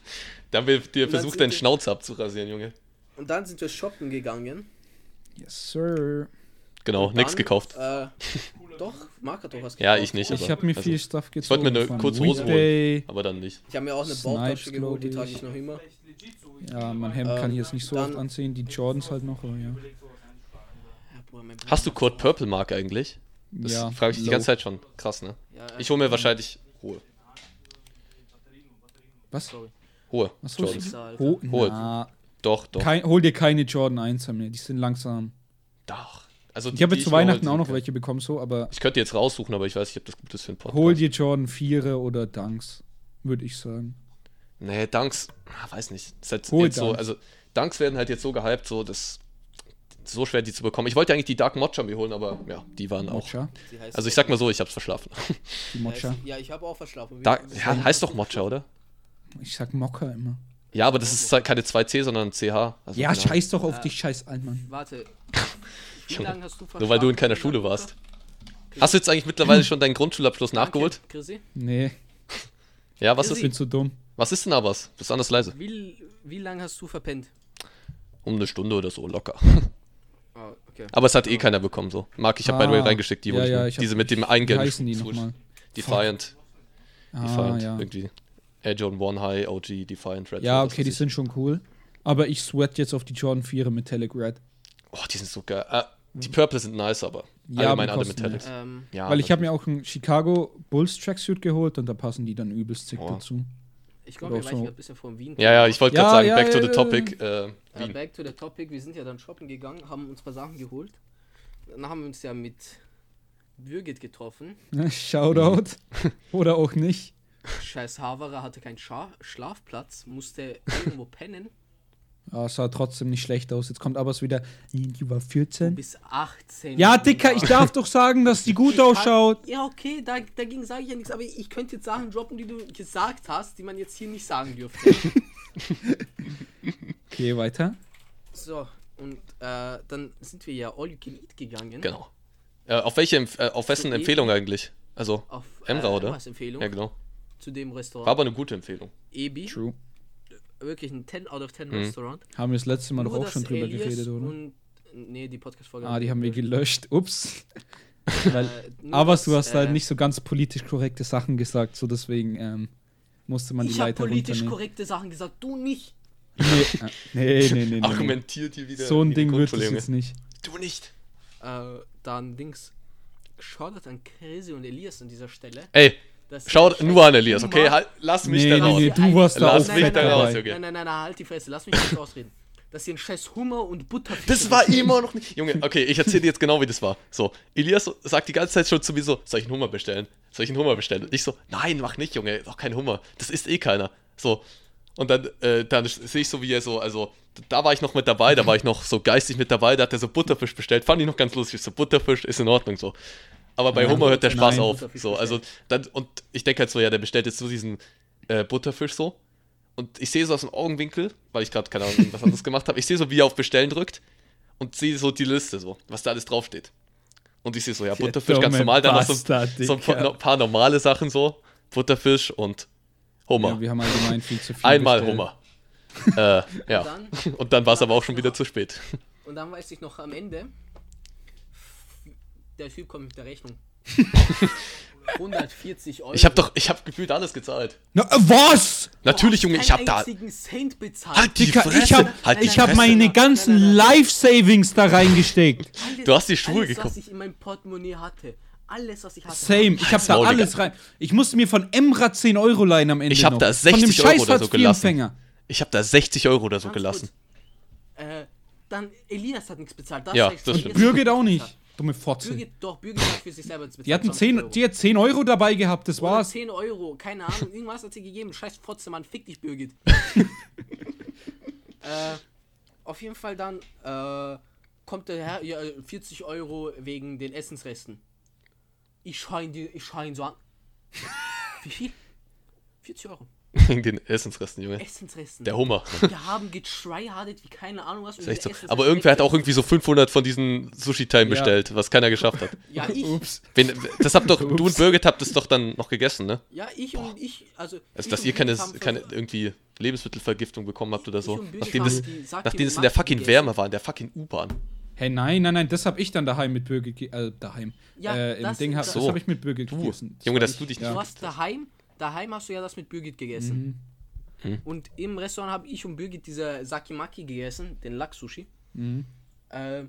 Da haben wir dir dann versucht, deinen Schnauze abzurasieren, Junge. Und dann sind wir shoppen gegangen. Yes, sir. Genau, nichts gekauft. Äh, doch, Marc hat doch was Ja, gekauft. ich nicht, Ich habe mir also, viel Stuff Ich wollte gezogen. mir eine kurze Hose holen, aber dann nicht. Ich habe mir auch eine Bauchtasche geholt, die trage ich. noch immer. Ja, mein Hemd kann ich jetzt nicht so dann- oft anziehen. Die Jordans halt noch, aber ja. Hast du Kurt Purple Mark eigentlich? Das ja, frage ich dich die low. ganze Zeit schon. Krass, ne? Ja, Ich hole mir wahrscheinlich hohe. Was? Sorry. Hohe. Was Jordans. Ho Hohe. na, Doch, doch. kein, hol dir keine Jordan 1 mehr, die sind langsam. Doch. Also Ich habe die jetzt zu Weihnachten auch noch welche bekommen, so, aber Ich könnte jetzt raussuchen, aber ich weiß nicht, ob das gut ist für einen Podcast. hol dir Jordan 4 oder Dunks, würde ich sagen. Nee, Dunks, ah, weiß nicht. Ist halt Hol jetzt so, Dunks. also Dunks werden halt jetzt so gehypt, so das so schwer die zu bekommen. Ich wollte eigentlich die Dark Mocha mir holen, aber ja, die waren auch. Mocha. Die heißt Also ich sag mal so, ich hab's verschlafen. Die Ja, Mocha. Ja, ich habe auch verschlafen. Da, ja, heißt doch Mocha, oder? Ich sag Mokka immer. Ja, aber das ist halt keine 2C, sondern CH. Also, Ja, scheiß doch auf dich, scheiß Altmann. Warte. Wie lange hast du? Nur weil du in keiner Schule warst. Hast du jetzt eigentlich mittlerweile schon deinen Grundschulabschluss nachgeholt? Chrissy? Nee, Ja, was ich ist, bin zu dumm. was ist denn aber? Bist anders leise? Wie, wie lange hast du verpennt? Um eine Stunde oder so, locker. Ah, okay. Aber es hat eh keiner bekommen, so. Marc, ich habe by the way Ah, reingeschickt, die ja, ich ja, ich hab- Diese mit dem Wie Eingeld. heißen die nochmal? Defiant. Ah, Defiant, ja. irgendwie. Air Jordan 1 High, OG, Defiant, Red. Ja, okay, die ich. sind schon cool. Aber ich sweat jetzt auf die Jordan 4 Metallic Red. Oh, die sind so geil. Ah, die Purple sind nice, aber Ja, allgemein aber alle Metallics. Ähm, Ja, Weil ich habe mir auch einen Chicago Bulls Tracksuit geholt und da passen die dann übelst zick Oh. dazu. ich glaube, wir so. ein bisschen von Wien. Ja, ja, ich wollte Ja, gerade sagen, ja, back to the topic. Äh, Wien. back to the topic. Wir sind ja dann shoppen gegangen, haben uns ein paar Sachen geholt. Dann haben wir uns ja mit Birgit getroffen. Shoutout. Oder auch nicht. Scheiß Havara hatte keinen Scha Schlafplatz, musste irgendwo pennen. Ah, sah trotzdem nicht schlecht aus. Jetzt kommt aber es wieder. Die war 14. Bis 18. Ja, Dicker, ich darf doch sagen, dass die gut Ich kann- ausschaut. Ja, okay, da, dagegen sage ich ja nichts, aber ich könnte jetzt Sachen droppen, die du gesagt hast, die man jetzt hier nicht sagen dürfte. Okay, weiter. so, und äh, dann sind wir ja All You Can Eat gegangen. Genau. Äh, auf welche, Empf äh, auf wessen Zu Empfehlung eigentlich? Also, Auf Emra, oder? Emras Empfehlung ja, genau. zu dem War Restaurant. aber eine gute Empfehlung. Ebi. True. Wirklich ein 10 out of 10 Mhm. Restaurant. Haben wir das letzte Mal doch Nur, auch schon drüber Elias geredet, oder? Und, nee, die Podcast-Folge. Ah, die haben wir gelöscht. Ups. Weil, Äh, aber dass, du hast halt äh, nicht so ganz politisch korrekte Sachen gesagt, so deswegen ähm, musste man die Ich habe Leiter politisch runternehmen. korrekte Sachen gesagt, du nicht. Nee, äh, nee, nee, nee, nee. Argumentiert hier wieder. So ein Ding wird es jetzt nicht. Du nicht. Äh, dann Dings. Shoutout an Chrissy und Elias an dieser Stelle. Ey, schaut nur an Elias, okay? Halt, lass mich Nee, da nee, raus. nee, du warst da Lass mich da raus. Junge. Nein, nein, nein, nein, halt die Fresse, lass mich kurz ausreden. Dass sie einen scheiß Hummer und Butterfisch. Das war immer noch nicht. Junge, okay, ich erzähle dir jetzt genau, wie das war. So, Elias sagt die ganze Zeit schon zu mir so: Soll ich einen Hummer bestellen? Soll ich einen Hummer bestellen? Und ich so: Nein, mach nicht, Junge, doch kein Hummer. Das isst eh keiner. So. Und dann, äh, dann sehe ich so, wie er so, also, da war ich noch mit dabei, da war ich noch so geistig mit dabei, da hat er so Butterfisch bestellt. Fand ich noch ganz lustig. So, Butterfisch ist in Ordnung so. Aber bei Nein, Hummer hört der Spaß nein. auf. So, also, dann, und ich denke halt so, ja, der bestellt jetzt so diesen äh, Butterfisch so. Und ich sehe so aus dem Augenwinkel, weil ich gerade keine Ahnung, was anderes gemacht habe, ich sehe so, wie er auf Bestellen drückt und sehe so die Liste, so, was da alles draufsteht. Und ich sehe so, ja, Der Butterfisch ganz normal, dann noch so, Bastard, so ein paar, normale Sachen so, Butterfisch und Hummer. Ja, wir haben allgemein viel zu viel. Einmal bestellt. Hummer. äh, ja. Dann, Und dann war es aber auch schon wieder zu spät. und dann weiß ich noch am Ende, der Typ kommt mit der Rechnung. 140 Euro. Ich habe doch, ich habe gefühlt alles gezahlt. Na, äh, was? Natürlich, Junge, ich habe keinen da. Cent bezahlt. Halt die Dicker, Fresse! ich hab, halt ich hab meine Nein, ganzen nein, nein. Life-Savings da reingesteckt. alles, Du hast die Schuhe alles, gekauft. was ich in meinem Portemonnaie hatte. Alles, was ich hatte. Same. Ich hab da alles rein. Ich musste mir von Emra 10 Euro leihen am Ende. Ich hab noch. da Von dem 60 Euro scheiß oder so Hartz-IV-Empfänger. Ich habe da 60 Euro oder so Ganz gelassen. kurz. Äh, dann Elias hat nichts bezahlt. Das Ja, das stimmt. Birgit auch nicht. Dumme Fotze. Birgit, doch, Birgit hat für sich selber bezahlt. Die hatten 20 10, Euro. die hat 10 Euro dabei gehabt, das Oder war's. 10 Euro, keine Ahnung, irgendwas hat sie gegeben. Scheiß Fotze, Mann, fick dich, Birgit. äh, auf jeden Fall dann äh, kommt der Herr, ja, 40 Euro wegen den Essensresten. Ich die- ich schau ihn so an. Wie viel? 40 Euro. Wegen den Essensresten, Junge. Essensresten. Der Hummer. Wir haben getryhardet wie keine Ahnung was. um Ist echt so. Aber irgendwer hat auch irgendwie so 500 von diesen Sushi-Time Ja. bestellt, was keiner geschafft hat. Ja, ich. Ups. Wen, das habt doch, du und Birgit habt es doch dann noch gegessen, ne? Ja, ich und ich. Also, Also, ich dass ihr keine, keine irgendwie Lebensmittelvergiftung bekommen habt oder so. Nachdem das, Sake nachdem das in der fucking gegessen. Wärme war, in der fucking U-Bahn. Hey, nein, nein, nein, das habe ich dann daheim mit Birgit, ge- äh, daheim. Ja, äh, im das- Ding, hab, das- das So. habe ich mit Birgit Du, gegessen. Junge, dass du dich Du Ja. warst daheim, daheim hast du ja das mit Birgit gegessen. Mhm. Und im Restaurant habe ich und Birgit diese Sakimaki gegessen, den Lachs-Sushi. Mhm. Äh,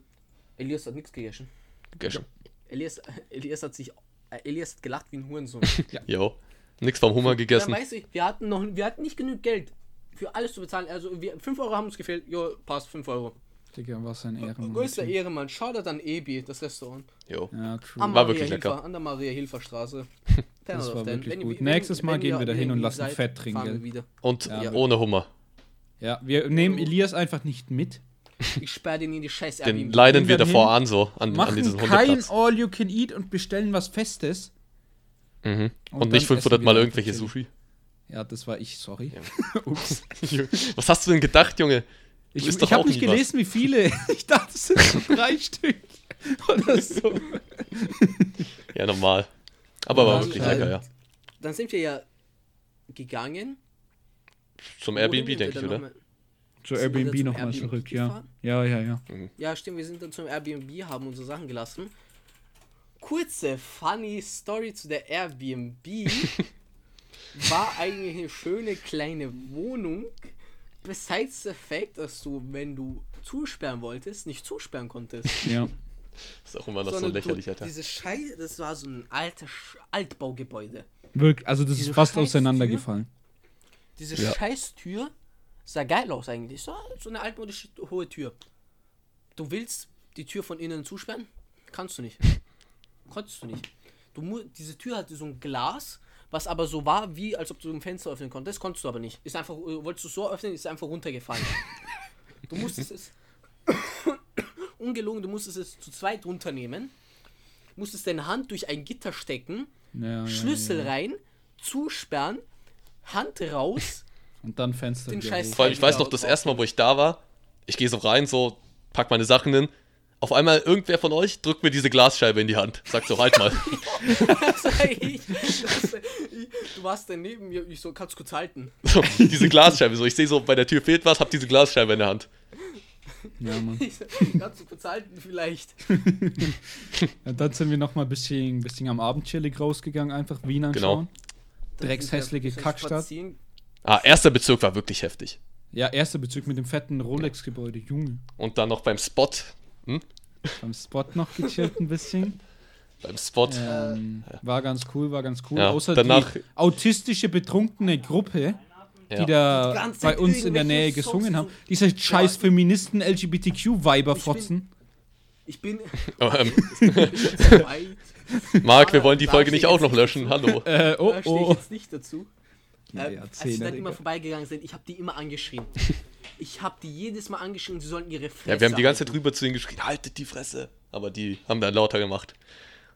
Elias hat nichts gegessen. Gegessen. Elias, Elias hat sich. Äh, Elias hat gelacht wie ein Hurensohn. Jo. Nix vom Hummer Dann gegessen. weiß ich, wir hatten noch, wir hatten nicht genug Geld für alles zu bezahlen. Also wir, 5 Euro haben uns gefehlt. Jo, passt, 5 Euro. Digga, was ein Ehrenmann. Größter Ehrenmann. Shoutout an Ebi, das Restaurant. Jo. Ja, true. Am War Maria wirklich Hilfer, lecker. An der Maria-Hilfer-Straße. Das war wirklich gut. Nächstes Mal gehen wir da hin und lassen Fett trinken. Und Ja. ohne Hummer. Ja, wir nehmen Elias einfach nicht mit. Ich sperre den in die scheiß Den leiden wir davor an, so, an, an Machen diesen kein Hundeplatz. All-You-Can-Eat und bestellen was Festes. Mhm. Und Und, nicht dann 500 essen Mal irgendwelche Sushi. Ja, das war ich, sorry. Ja. Ups. was hast du denn gedacht, Junge? Ich, ich habe nicht nie was. gelesen, wie viele. Ich dachte, es sind so drei Stück. Oder so. Ja, normal. Aber war Dann, wirklich lecker, ja. Dann sind wir ja gegangen. Zum Airbnb, denke ich, oder? Zur Airbnb nochmal zurück, ja. Ja, ja, ja. Ja, stimmt, wir sind dann zum Airbnb, haben unsere Sachen gelassen. Kurze, funny Story zu der Airbnb. War eigentlich eine schöne kleine Wohnung. Besides the fact, dass du, wenn du zusperren wolltest, nicht zusperren konntest. ja. Ist auch immer noch so Sondern lächerlich, du, Alter. Diese Scheiße, das war so ein alter Sch- Altbaugebäude. Wirklich, also das Diese ist fast auseinandergefallen. Diese Ja. Scheißtür sah geil aus eigentlich. So, so eine altmodische hohe Tür. Du willst die Tür von innen zusperren? Kannst du nicht. Konntest du nicht. Du diese Tür hatte so ein Glas, was aber so war, wie als ob du ein Fenster öffnen konntest. Konntest du aber nicht. Ist einfach, äh, wolltest du so öffnen, ist einfach runtergefallen. du musstest es. ungelogen, du musstest es zu zweit runternehmen. Musstest deine Hand durch ein Gitter stecken, Ja, ja, Schlüssel ja. rein, zusperren, Hand raus. Und dann Fenster. Den Scheiß-. Vor allem, ich weiß noch, das erste Mal, wo ich da war, ich gehe so rein, so, pack meine Sachen hin. Auf einmal, irgendwer von euch drückt mir diese Glasscheibe in die Hand. Sagt so, halt mal. Ich. Du warst dann neben mir. Ich so, kannst du kurz halten. So, diese Glasscheibe. So, ich sehe so, bei der Tür fehlt was, hab diese Glasscheibe in der Hand. Ja, Mann. Ich so, kannst du kurz halten vielleicht. Ja, dann sind wir nochmal ein bisschen, bisschen am Abend chillig rausgegangen, einfach Wien anschauen. Dann Dreckshässliche Kackstadt. spazieren. Ah, erster Bezirk war wirklich heftig. Ja, erster Bezug mit dem fetten Rolex-Gebäude, Junge. Und dann noch beim Spot. Hm? Beim Spot noch gechillt ein bisschen. Beim Spot. Ähm, war ganz cool, war ganz cool. Ja, Außer danach- die autistische, betrunkene Gruppe, Ja. die da Die bei uns in der Nähe gesungen haben. Diese scheiß Ja. Feministen, LGBTQ-Weiber-Fotzen. Ich bin. Ähm, ich bin so weit. Marc, wir wollen die Folge nicht ich auch noch löschen. Hallo. Äh, oh, Da stehe ich oh. jetzt nicht dazu. Äh, als sie dann immer vorbeigegangen sind, ich habe die immer angeschrien. ich habe die jedes Mal angeschrien, sie sollten ihre Fresse Ja, wir haben die ganze Zeit drüber zu ihnen geschrien, haltet die Fresse. Aber die haben dann lauter gemacht.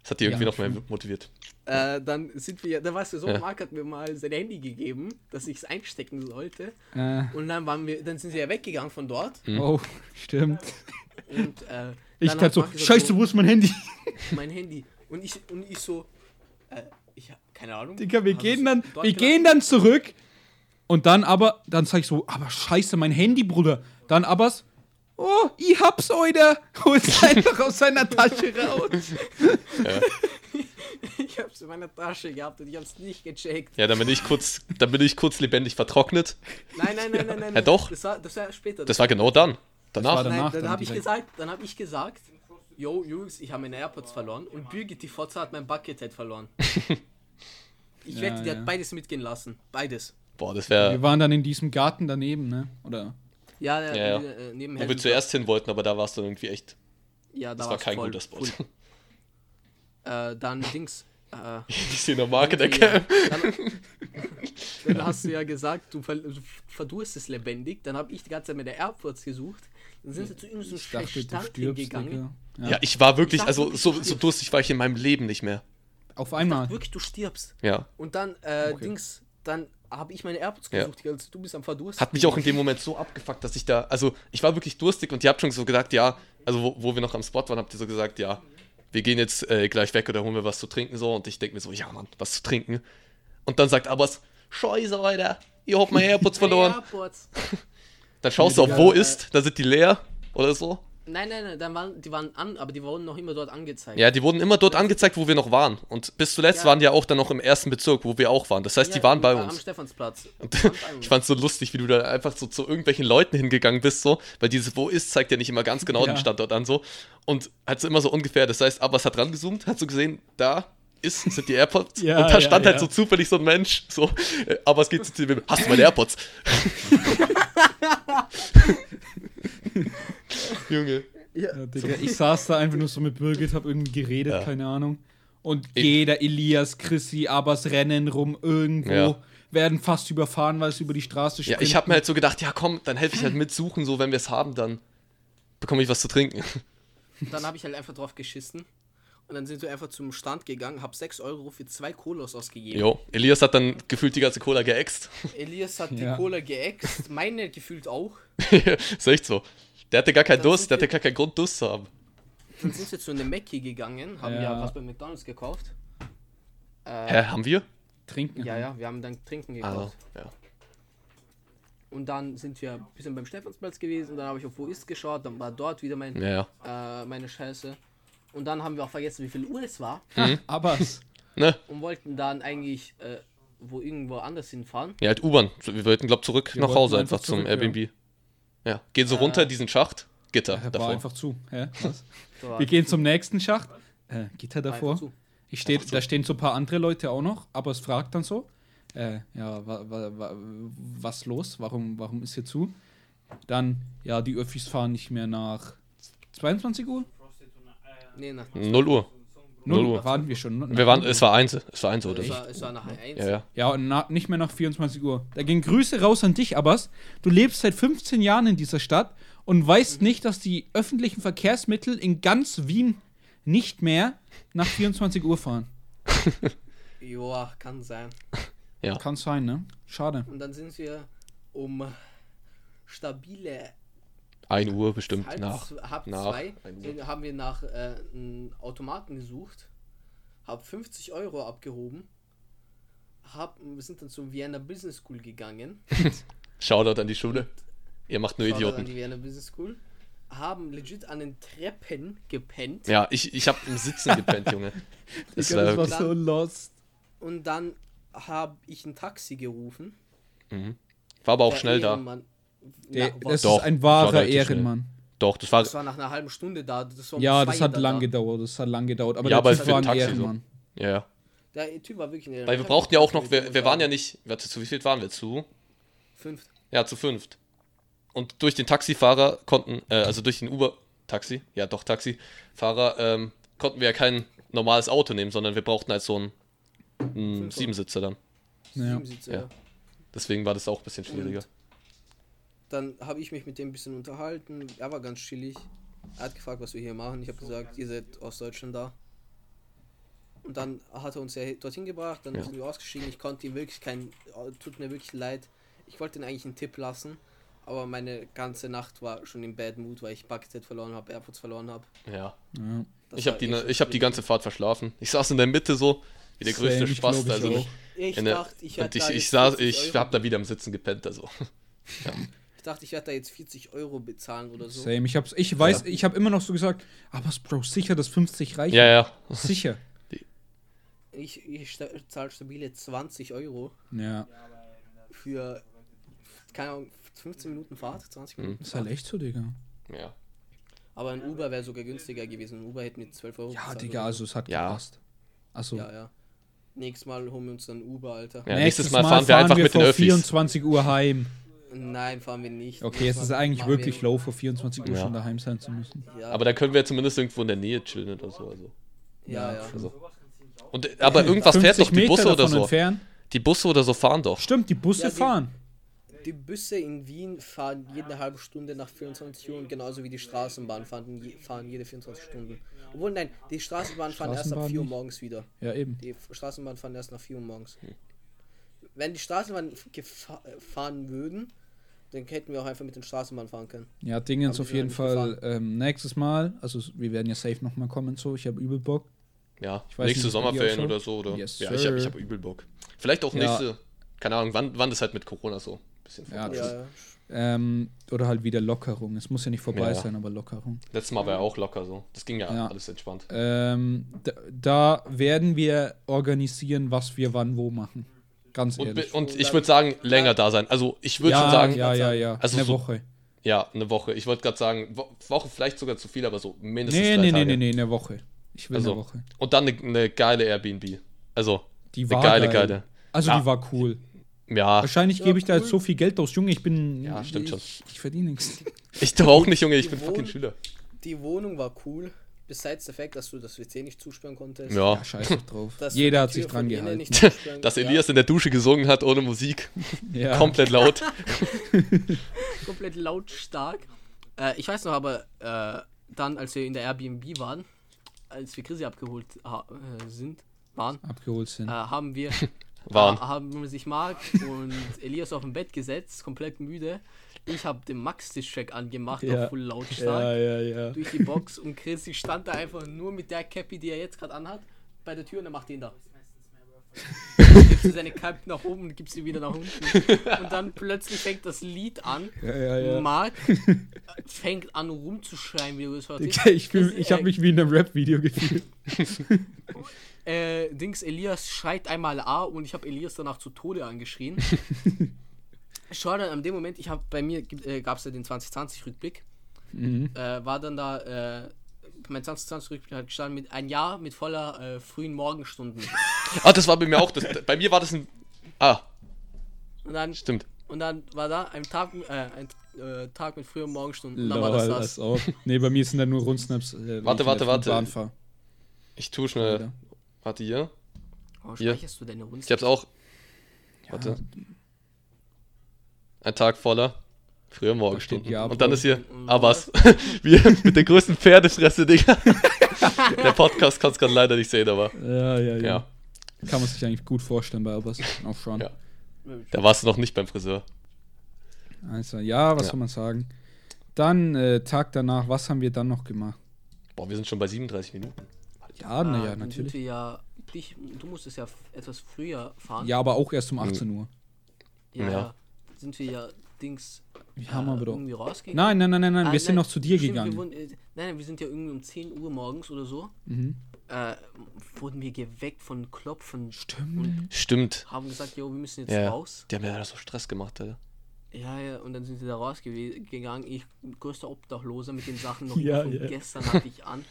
Das hat die irgendwie Ja, noch mehr motiviert. Äh, dann sind wir, da weißt du so, Ja. Marc hat mir mal sein Handy gegeben, dass ich es einstecken sollte. Äh, Und dann waren wir, dann sind sie ja weggegangen von dort. oh, stimmt. Und äh, Ich hat so, scheiße, wo ist mein Handy? mein Handy. Und ich, und ich so, äh, ich hab keine Ahnung. Digga, wir Hast gehen dann, wir gelassen? gehen dann zurück. Und dann aber, dann sag ich so, aber scheiße, mein Handy, Bruder. Dann aber, oh, ich hab's heute. Hol's einfach aus seiner Tasche raus. Ich hab's in meiner Tasche gehabt und ich hab's nicht gecheckt. Ja, dann bin ich kurz, dann bin ich kurz lebendig vertrocknet. Nein, nein, nein, nein, nein. Ja, doch. Das war, das war später. Das war genau dann. Danach. dann- Nein, danach dann dann habe ich gesagt, dann habe ich gesagt, yo, Jungs, ich habe meine AirPods verloren und Birgit, die Fotze, hat mein Buckethead verloren. Ich Ja, wette, die ja. hat beides mitgehen lassen. Beides. Boah, das Wir wäre, waren dann in diesem Garten daneben, ne? Oder? Ja, ja, Ja, ja. äh, neben wo wir zuerst hin wollten, aber da war es dann irgendwie echt. Ja, da Das war kein voll, guter Spot. Äh, dann Dings. Äh, Ich sehe eine Marke der ja, Cam. dann, dann hast du ja gesagt, du, ver du verdurstest lebendig. Dann habe ich die ganze Zeit mit der Airports gesucht. Dann sind sie zu irgendeinem du Stand hingegangen. Digga. Ja, ich war wirklich, Ich dachte also so, so durstig war ich in meinem Leben nicht mehr. Auf einmal. Wirklich, du stirbst. Ja. Und dann, äh, Okay. Dings, dann habe ich meine Airpods Ja. gesucht, also du bist am Verdursten. Hat mich auch in dem Moment so abgefuckt, dass ich da, also ich war wirklich durstig und ihr habt schon so gesagt, ja, also wo, wo wir noch am Spot waren, habt ihr so gesagt, ja, wir gehen jetzt äh, gleich weg oder holen wir was zu trinken so und ich denke mir so, ja Mann, was zu trinken. Und dann sagt Abbas, Scheiße, Alter, ihr habt meine AirPods verloren. Airpods. Dann schaust du auf, Ja, wo ist, da sind die leer oder so. Nein, nein, nein, dann waren, die waren an, aber die wurden noch immer dort angezeigt. Ja, die wurden immer dort angezeigt, wo wir noch waren. Und bis zuletzt Ja. waren die ja auch dann noch im ersten Bezirk, wo wir auch waren. Das heißt, die waren bei am- Am uns. Stephansplatz. Uns. ich fand's so lustig, wie du da einfach so zu irgendwelchen Leuten hingegangen bist, so, weil dieses Wo ist zeigt ja nicht immer ganz genau Ja. den Standort an, so. Und hat so immer so ungefähr, das heißt, Abbas hat rangezoomt, hat so gesehen, da ist, sind die AirPods. Ja, und da ja, stand halt ja. so zufällig so ein Mensch, so, äh, Abbas geht zu dem, hast du meine AirPods? Junge. Ja. Ja, Digga, ich saß da einfach nur so mit Birgit, hab irgendwie geredet, Ja. keine Ahnung. Und Ich- jeder, Elias, Chrissy, Abbas rennen rum irgendwo, Ja. werden fast überfahren, weil sie über die Straße Ja, ich habe mir halt so gedacht, ja komm, dann helfe ich halt mitsuchen, so, wenn wir es haben, dann bekomme ich was zu trinken. Dann habe ich halt einfach drauf geschissen. Und dann sind wir einfach zum Stand gegangen, hab 6 Euro für zwei Colas ausgegeben. Jo, Elias hat dann gefühlt die ganze Cola geäxt. Elias hat Ja. die Cola geäxt, meine gefühlt auch. ist echt so. Der hatte gar keinen Dann Durst, der hatte gar keinen Grund, Durst zu haben. Dann sind wir zu einem Mackie gegangen, haben ja, Ja. was bei McDonalds gekauft. Äh, Hä, haben wir? trinken. Ja, ja, wir haben dann Trinken Ah, gekauft. ja. Und dann sind wir ein bisschen beim Stephansplatz gewesen, dann habe ich auf Wo ist geschaut, dann war dort wieder mein, ja. äh, meine Scheiße. Und dann haben wir auch vergessen, wie viel Uhr es war Ha, Abbas. Ne? und wollten dann eigentlich äh, wo irgendwo anders hinfahren. Ja, halt U-Bahn. Wir wollten, glaub zurück Wir nach Hause einfach einfach zum zurück, ja. Airbnb. Ja. Gehen so Äh, runter, diesen Schacht, Gitter Er war davor. einfach zu. War Wir gehen zum nächsten Schacht. Äh, Gitter davor. Ich steh, da stehen so ein paar andere Leute auch noch, aber es fragt dann so, äh, ja, wa, wa, wa, was los? Warum, warum ist hier zu? Dann, ja, die Öffis fahren nicht mehr nach 22 Uhr? Nee, nach 0 Uhr. Null Null Uhr. waren wir schon. ne? Wir waren, es war eins, es war eins oder es so. war, es war nach 1. Ja, ja. Ja, und na, nicht mehr nach 24 Uhr. Da gehen Grüße raus an dich, Abbas. Du lebst seit 15 Jahren in dieser Stadt und weißt nicht, dass die öffentlichen Verkehrsmittel in ganz Wien nicht mehr nach 24 Uhr fahren. Joa, kann sein. Kann sein, ne? Schade. Und dann sind wir um stabile 1 Uhr bestimmt halb, nach. halb nach zwei haben wir nach äh, einem Automaten gesucht, hab 50 Euro abgehoben, hab, wir sind dann zur Vienna Business School gegangen, Shoutout an die Schule. Ihr macht nur Shoutout an Idioten. die Vienna Business School, haben legit an den Treppen gepennt Ja, ich, ich habe im Sitzen gepennt, Junge. Das Digga, das war, so lost. und dann habe ich ein Taxi gerufen. war aber auch schnell da. Ehrenmann- Der, Na, das Doch, ist ein wahrer relativ schnell. Ehrenmann. Doch, das war. das war nach einer halben Stunde da. Das war um Ja, das hat da lang da. gedauert. Das hat lang gedauert. Aber Ja, der aber Typ war ein ein Taxi so. Ehrenmann. Ja, ja. Der Typ war wirklich eine Weil wir brauchten ja auch noch, wir, wir waren ja nicht, warte, zu wie viel waren wir? Zu? Fünf. Ja, zu fünft. Und durch den Taxifahrer konnten, äh, also durch den Uber-Taxi, ja doch, Taxifahrer, ähm, konnten wir ja kein normales Auto nehmen, sondern wir brauchten halt so einen, einen. Siebensitzer dann. Ja. Sieben Sitze, Ja. ja. Deswegen war das auch ein bisschen schwieriger. Und dann habe ich mich mit dem ein bisschen unterhalten. Er war ganz chillig. Er hat gefragt, was wir hier machen. Ich habe gesagt, ihr seid aus Deutschland da. Und dann hat er uns ja dorthin gebracht. Dann Ja. sind wir ausgestiegen. Ich konnte ihm wirklich kein. Tut mir wirklich leid. Ich wollte ihm eigentlich einen Tipp lassen. Aber meine ganze Nacht war schon im Bad Mood, weil ich Buckethead verloren habe, AirPods verloren habe. Ja. Ja. Das Ich habe die, schon ich hab die ganze Fahrt verschlafen. Ich saß in der Mitte so, wie der Same, größte ich Spaß. ich Also. Ich in der, dachte, ich ich, da ich, saß, 40 ich Euro- hab da wieder im Sitzen gepennt. Also. Ich dachte, ich werde da jetzt 40 Euro bezahlen oder so. Same. Ich, hab's, ich weiß, ich habe immer noch so gesagt, aber Bro, sicher, dass 50 reichen. Ja, ja. Sicher. Ich, ich zahle stabile 20 Euro Ja. für, keine Ahnung, 15 Minuten Fahrt, 20 Mhm. Minuten. Ist halt echt so, Digga. Ja. Aber ein Uber wäre sogar günstiger gewesen. Ein Uber hätte mir 12 Euro Ja, bezahlt Digga, oder also es hat Ja. gepasst. Also, Ja, ja. Nächstes Mal holen wir uns dann Uber, Alter. Ja, nächstes Mal fahren wir einfach mit den vor Öffis. 24 Uhr heim. Nein, fahren wir nicht. Okay, es ist eigentlich wirklich low, vor 24 Uhr Ja. schon daheim sein zu müssen. Ja, Aber da können wir zumindest irgendwo in der Nähe chillen oder so. Also. Ja, ja. Also. Und, äh, aber irgendwas fährt doch, die Meter Busse oder so. entfernt. Die Busse oder so fahren doch. Stimmt, die Busse Ja, die- fahren. Die Busse in Wien fahren jede halbe Stunde nach 24 Uhr und genauso wie die Straßenbahn fahren, fahren jede 24 Stunden. Obwohl, nein, die Straßenbahn fahren erst ab Straßenbahn 4 Uhr morgens wieder. Ja, eben. Die Straßenbahn fahren erst nach 4 Uhr morgens. Wenn die Straßenbahn äh, fahren würden, dann hätten wir auch einfach mit den Straßenbahn fahren können. Ja, Dingens Aber auf jeden Fall ähm, nächstes Mal. Also wir werden ja safe nochmal kommen so. Ich habe übel Bock. Ja, Ich weiß nächste nicht, Sommerferien oder so. Oder? Yes, ja, ich habe ich hab übel Bock. Vielleicht auch Ja. nächste, keine Ahnung, wann, wann das halt mit Corona so ein bisschen Ja, vorbei. Ja, ja. Ähm, oder halt wieder Lockerung. Es muss ja nicht vorbei Ja, ja. sein, aber Lockerung. Letztes Mal war ja auch locker so. Das ging ja, Ja. alles entspannt. Ähm, da, da werden wir organisieren, was wir wann wo machen. Ganz Und, ehrlich. und ich würde sagen, länger da sein. Also ich würde ja, schon sagen, ja, ja, ja. Also eine so- Woche. ja, eine Woche. Ich wollte gerade sagen, Wo Woche vielleicht sogar zu viel, aber so mindestens Nee, drei nee, nee, Tage. nee, nee, eine Woche. Ich will Also, eine Woche. Und dann eine, eine geile Airbnb. Also, Die eine war geile, geil. geile. Also Ja. die war cool. Ja, Wahrscheinlich Ja, gebe ich da jetzt cool. so viel Geld aus. Junge, ich bin. Ja, stimmt ich, schon. Ich verdiene nichts. ich doch auch nicht, Junge, ich bin Die fucking Wohn- Schüler. Die Wohnung war cool. Besides der Fact, dass du das WC nicht zusperren konntest. Ja, Ja, scheiß doch drauf. Jeder hat sich dran gehalten. dass ja, Elias in der Dusche gesungen hat ohne Musik. Ja. Komplett laut. komplett lautstark. Äh, ich weiß noch, aber äh, dann, als wir in der Airbnb waren, als wir Chrissy abgeholt ha äh, sind, waren, Abgeholt sind. äh, haben wir Waren. haben sich Marc und Elias auf dem Bett gesetzt, komplett müde. Ich habe den Max-Distrack angemacht, Ja. auf voll lautstark, ja, ja, ja. durch die Box und Chrissy stand da einfach nur mit der Cappy, die er jetzt gerade anhat, bei der Tür und er macht den da. Gibst du seine Cap nach oben und gibst sie wieder nach unten. Und dann plötzlich fängt das Lied an. ja, ja, ja. Marc fängt an rumzuschreien, wie du es hörst. Ich, fühl- ich habe mich wie in einem Rap-Video gefühlt. Äh, Dings, Elias schreit einmal A und ich habe Elias danach zu Tode angeschrien. Schau dann, an dem Moment, ich habe bei mir äh, gab es ja den 2020-Rückblick. Mhm. Äh, war dann da, äh, mein 2020-Rückblick hat gestanden mit ein Jahr mit voller äh, frühen Morgenstunden. Ah, das war bei mir auch. Das, bei mir war das ein. Ah, Und dann, stimmt. und dann war da ein Tag, äh, ein äh, Tag mit frühen Morgenstunden. Und dann war Lol, das das das. auch. Nee, bei mir sind da nur Rundsnaps. Äh, Warte, warte, in warte. Ich tue schnell. Warte hier. Oh, Hier. speicherst du deine Runde? Ich hab's auch. Warte. Ein Tag voller frühe Morgenstunden. ja, Und dann ist hier Und- Abbas. Wir mit der größten Pferdefresse, Digga. der Podcast kann's gerade leider nicht sehen, aber Ja, ja, ja, ja. Kann man sich eigentlich gut vorstellen bei Abbas. Auch schon. Ja. Da warst du noch nicht beim Friseur. Also, ja, was Ja. soll man sagen? Dann, äh, Tag danach, was haben wir dann noch gemacht? Boah, wir sind schon bei 37 Minuten. Ja, Ah, naja, dann natürlich. Ja, dich, du musstest ja etwas früher fahren. Ja, aber auch erst um 18 Uhr. Ja, Ja. Sind wir ja Dings Wir haben aber doch. irgendwie rausgegangen. Nein, nein, nein, nein, nein, Ah, wir sind nein, noch zu dir stimmt, gegangen. Wir wurden, äh, nein, nein, wir sind ja irgendwie um 10 Uhr morgens oder so. Mhm. Äh, wurden wir geweckt von Klopfen. Stimmt. Und Stimmt. haben gesagt, jo, wir müssen jetzt Ja. raus. Die haben ja so Stress gemacht, Alter. Ja, ja, und dann sind wir da rausgegangen. Ich, größter Obdachloser mit den Sachen noch Ja, von ja. gestern hatte ich an.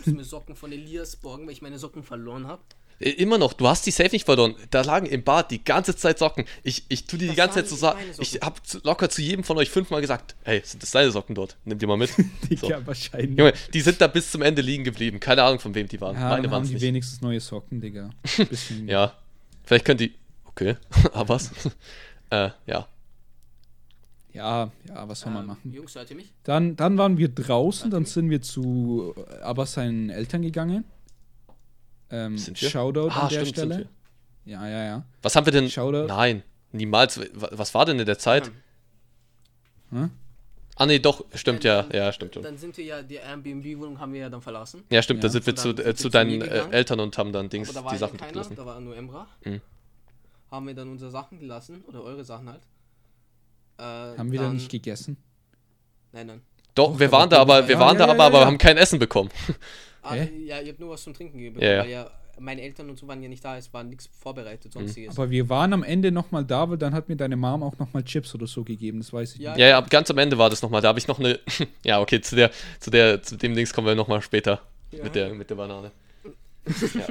Ich muss mir Socken von Elias borgen, weil ich meine Socken verloren habe. Äh, Immer noch, du hast die safe nicht verloren. Da lagen im Bad die ganze Zeit Socken. Ich, ich tu dir die Das ganze Zeit so sagen. Ich Socken. hab zu, locker zu jedem von euch fünfmal gesagt: Hey, sind das deine Socken dort? Nimm die mal mit. So. Ja, wahrscheinlich. Junge, die sind da bis zum Ende liegen geblieben. Keine Ahnung, von wem die waren. Ja, Meine dann waren haben die nicht. wenigstens neue Socken, Digga. Bisschen, Ja. Vielleicht könnt die. Okay, aber was? äh, ja. ja, ja, was soll man Ähm, machen? Jungs, hört ihr mich? Dann, dann waren wir draußen, dann sind wir zu Abbas seinen Eltern gegangen. Ähm, Sind wir? Shoutout Ah, an der stimmt, sind Stelle. Ja, ja, ja. Was haben wir denn? Shoutout. Nein, niemals. Wa- Was war denn in der Zeit? Hm? Ah, nee, doch, stimmt ja. Dann- Ja, stimmt schon. Dann sind wir ja, die Airbnb-Wohnung haben wir ja dann verlassen. Ja, stimmt, da Ja. sind wir zu, dann äh, sind zu wir zu deinen äh. Eltern und haben dann Dings Aber da war die Sachen keiner, gelassen. da war nur Emra. Mhm. Haben wir dann unsere Sachen gelassen, oder eure Sachen halt. Äh, Haben wir da dann- nicht gegessen? Nein, nein. Doch, wir waren da, aber wir waren da, aber, aber haben kein Essen bekommen. Ah, ja, ihr habt nur was zum Trinken gegeben, Ja, ja. weil ja meine Eltern und so waren ja nicht da, es war nichts vorbereitet, sonstiges. Aber wir waren am Ende nochmal da, weil dann hat mir deine Mom auch nochmal Chips oder so gegeben, das weiß ich Ja, nicht. Ja, ja, ganz am Ende war das nochmal. Da habe ich noch eine. ja, okay, zu der, zu der, zu dem Dings kommen wir nochmal später. Ja. Mit, der, mit der Banane. ja.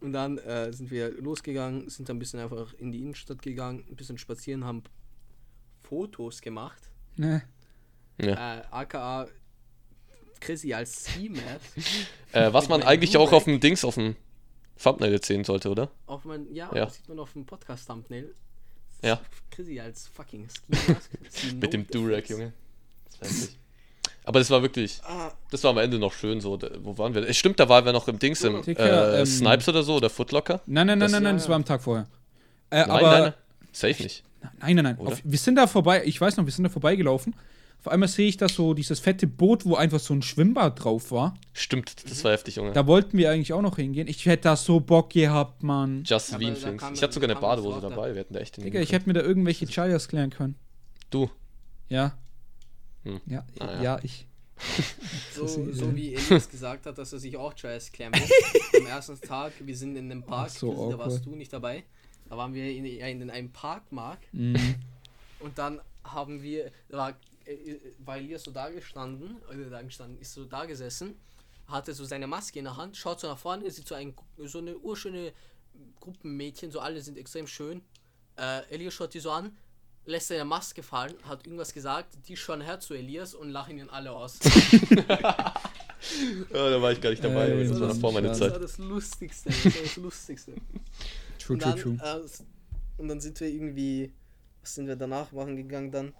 Und dann äh, sind wir losgegangen, sind dann ein bisschen einfach in die Innenstadt gegangen, ein bisschen spazieren, haben Fotos gemacht. Ne. Ja. Äh, aka Chrissy als Ski-Mask. Äh, was man eigentlich auch auf dem Dings, auf dem Thumbnail jetzt sehen sollte, oder? Auf mein, ja, Ja. das sieht man auf dem Podcast-Thumbnail. Ja. Chrissy als fucking. Sie Mit dem Durag. Junge. Das. Aber das war wirklich, Ah, das war am Ende noch schön so. Da, wo waren wir? Es stimmt, da waren wir noch im Dings, im äh, ähm, Snipes oder so, oder Footlocker. Nein, nein, nein, Das- nein, nein, ja, das ja. war am Tag vorher. Äh, Nein, aber nein, nein. Safe nicht. Nein, nein, nein. Auf, wir sind da vorbei. Ich weiß noch, wir sind da vorbeigelaufen. Auf einmal sehe ich da so dieses fette Boot, wo einfach so ein Schwimmbad drauf war. Stimmt, das war heftig, Junge. Da wollten wir eigentlich auch noch hingehen. Ich hätte da so Bock gehabt, Mann. Just Wien Things. Ich hatte sogar eine Badehose dabei, wir hätten da echt Digga, hingehen ich hätte mir da irgendwelche Chayas klären können. Du, Ja. Hm. Ja, Naja. ja, ich. so, so wie Elias gesagt hat, dass er sich auch Jazz klären will. Am ersten Tag, wir sind in einem Park, Ach so Chrissy, da warst du nicht dabei. Da waren wir in, ja, in einem Parkmark Mhm. und dann haben wir, da war, äh, war Elias so da gestanden, oder da gestanden, ist so da gesessen, hatte so seine Maske in der Hand, schaut so nach vorne, sieht so, ein, so eine urschöne Gruppenmädchen, so alle sind extrem schön. Äh, Elias schaut die so an, lässt seine Maske fallen, hat irgendwas gesagt, die schauen her zu Elias und lachen ihn alle aus. Ja, da war ich gar nicht dabei, aber das das war noch ist vor meiner Das. Zeit. war das Lustigste. Das war das Lustigste. True, und, true, dann, true. Äh, und dann sind wir irgendwie. Was sind wir danach machen gegangen dann?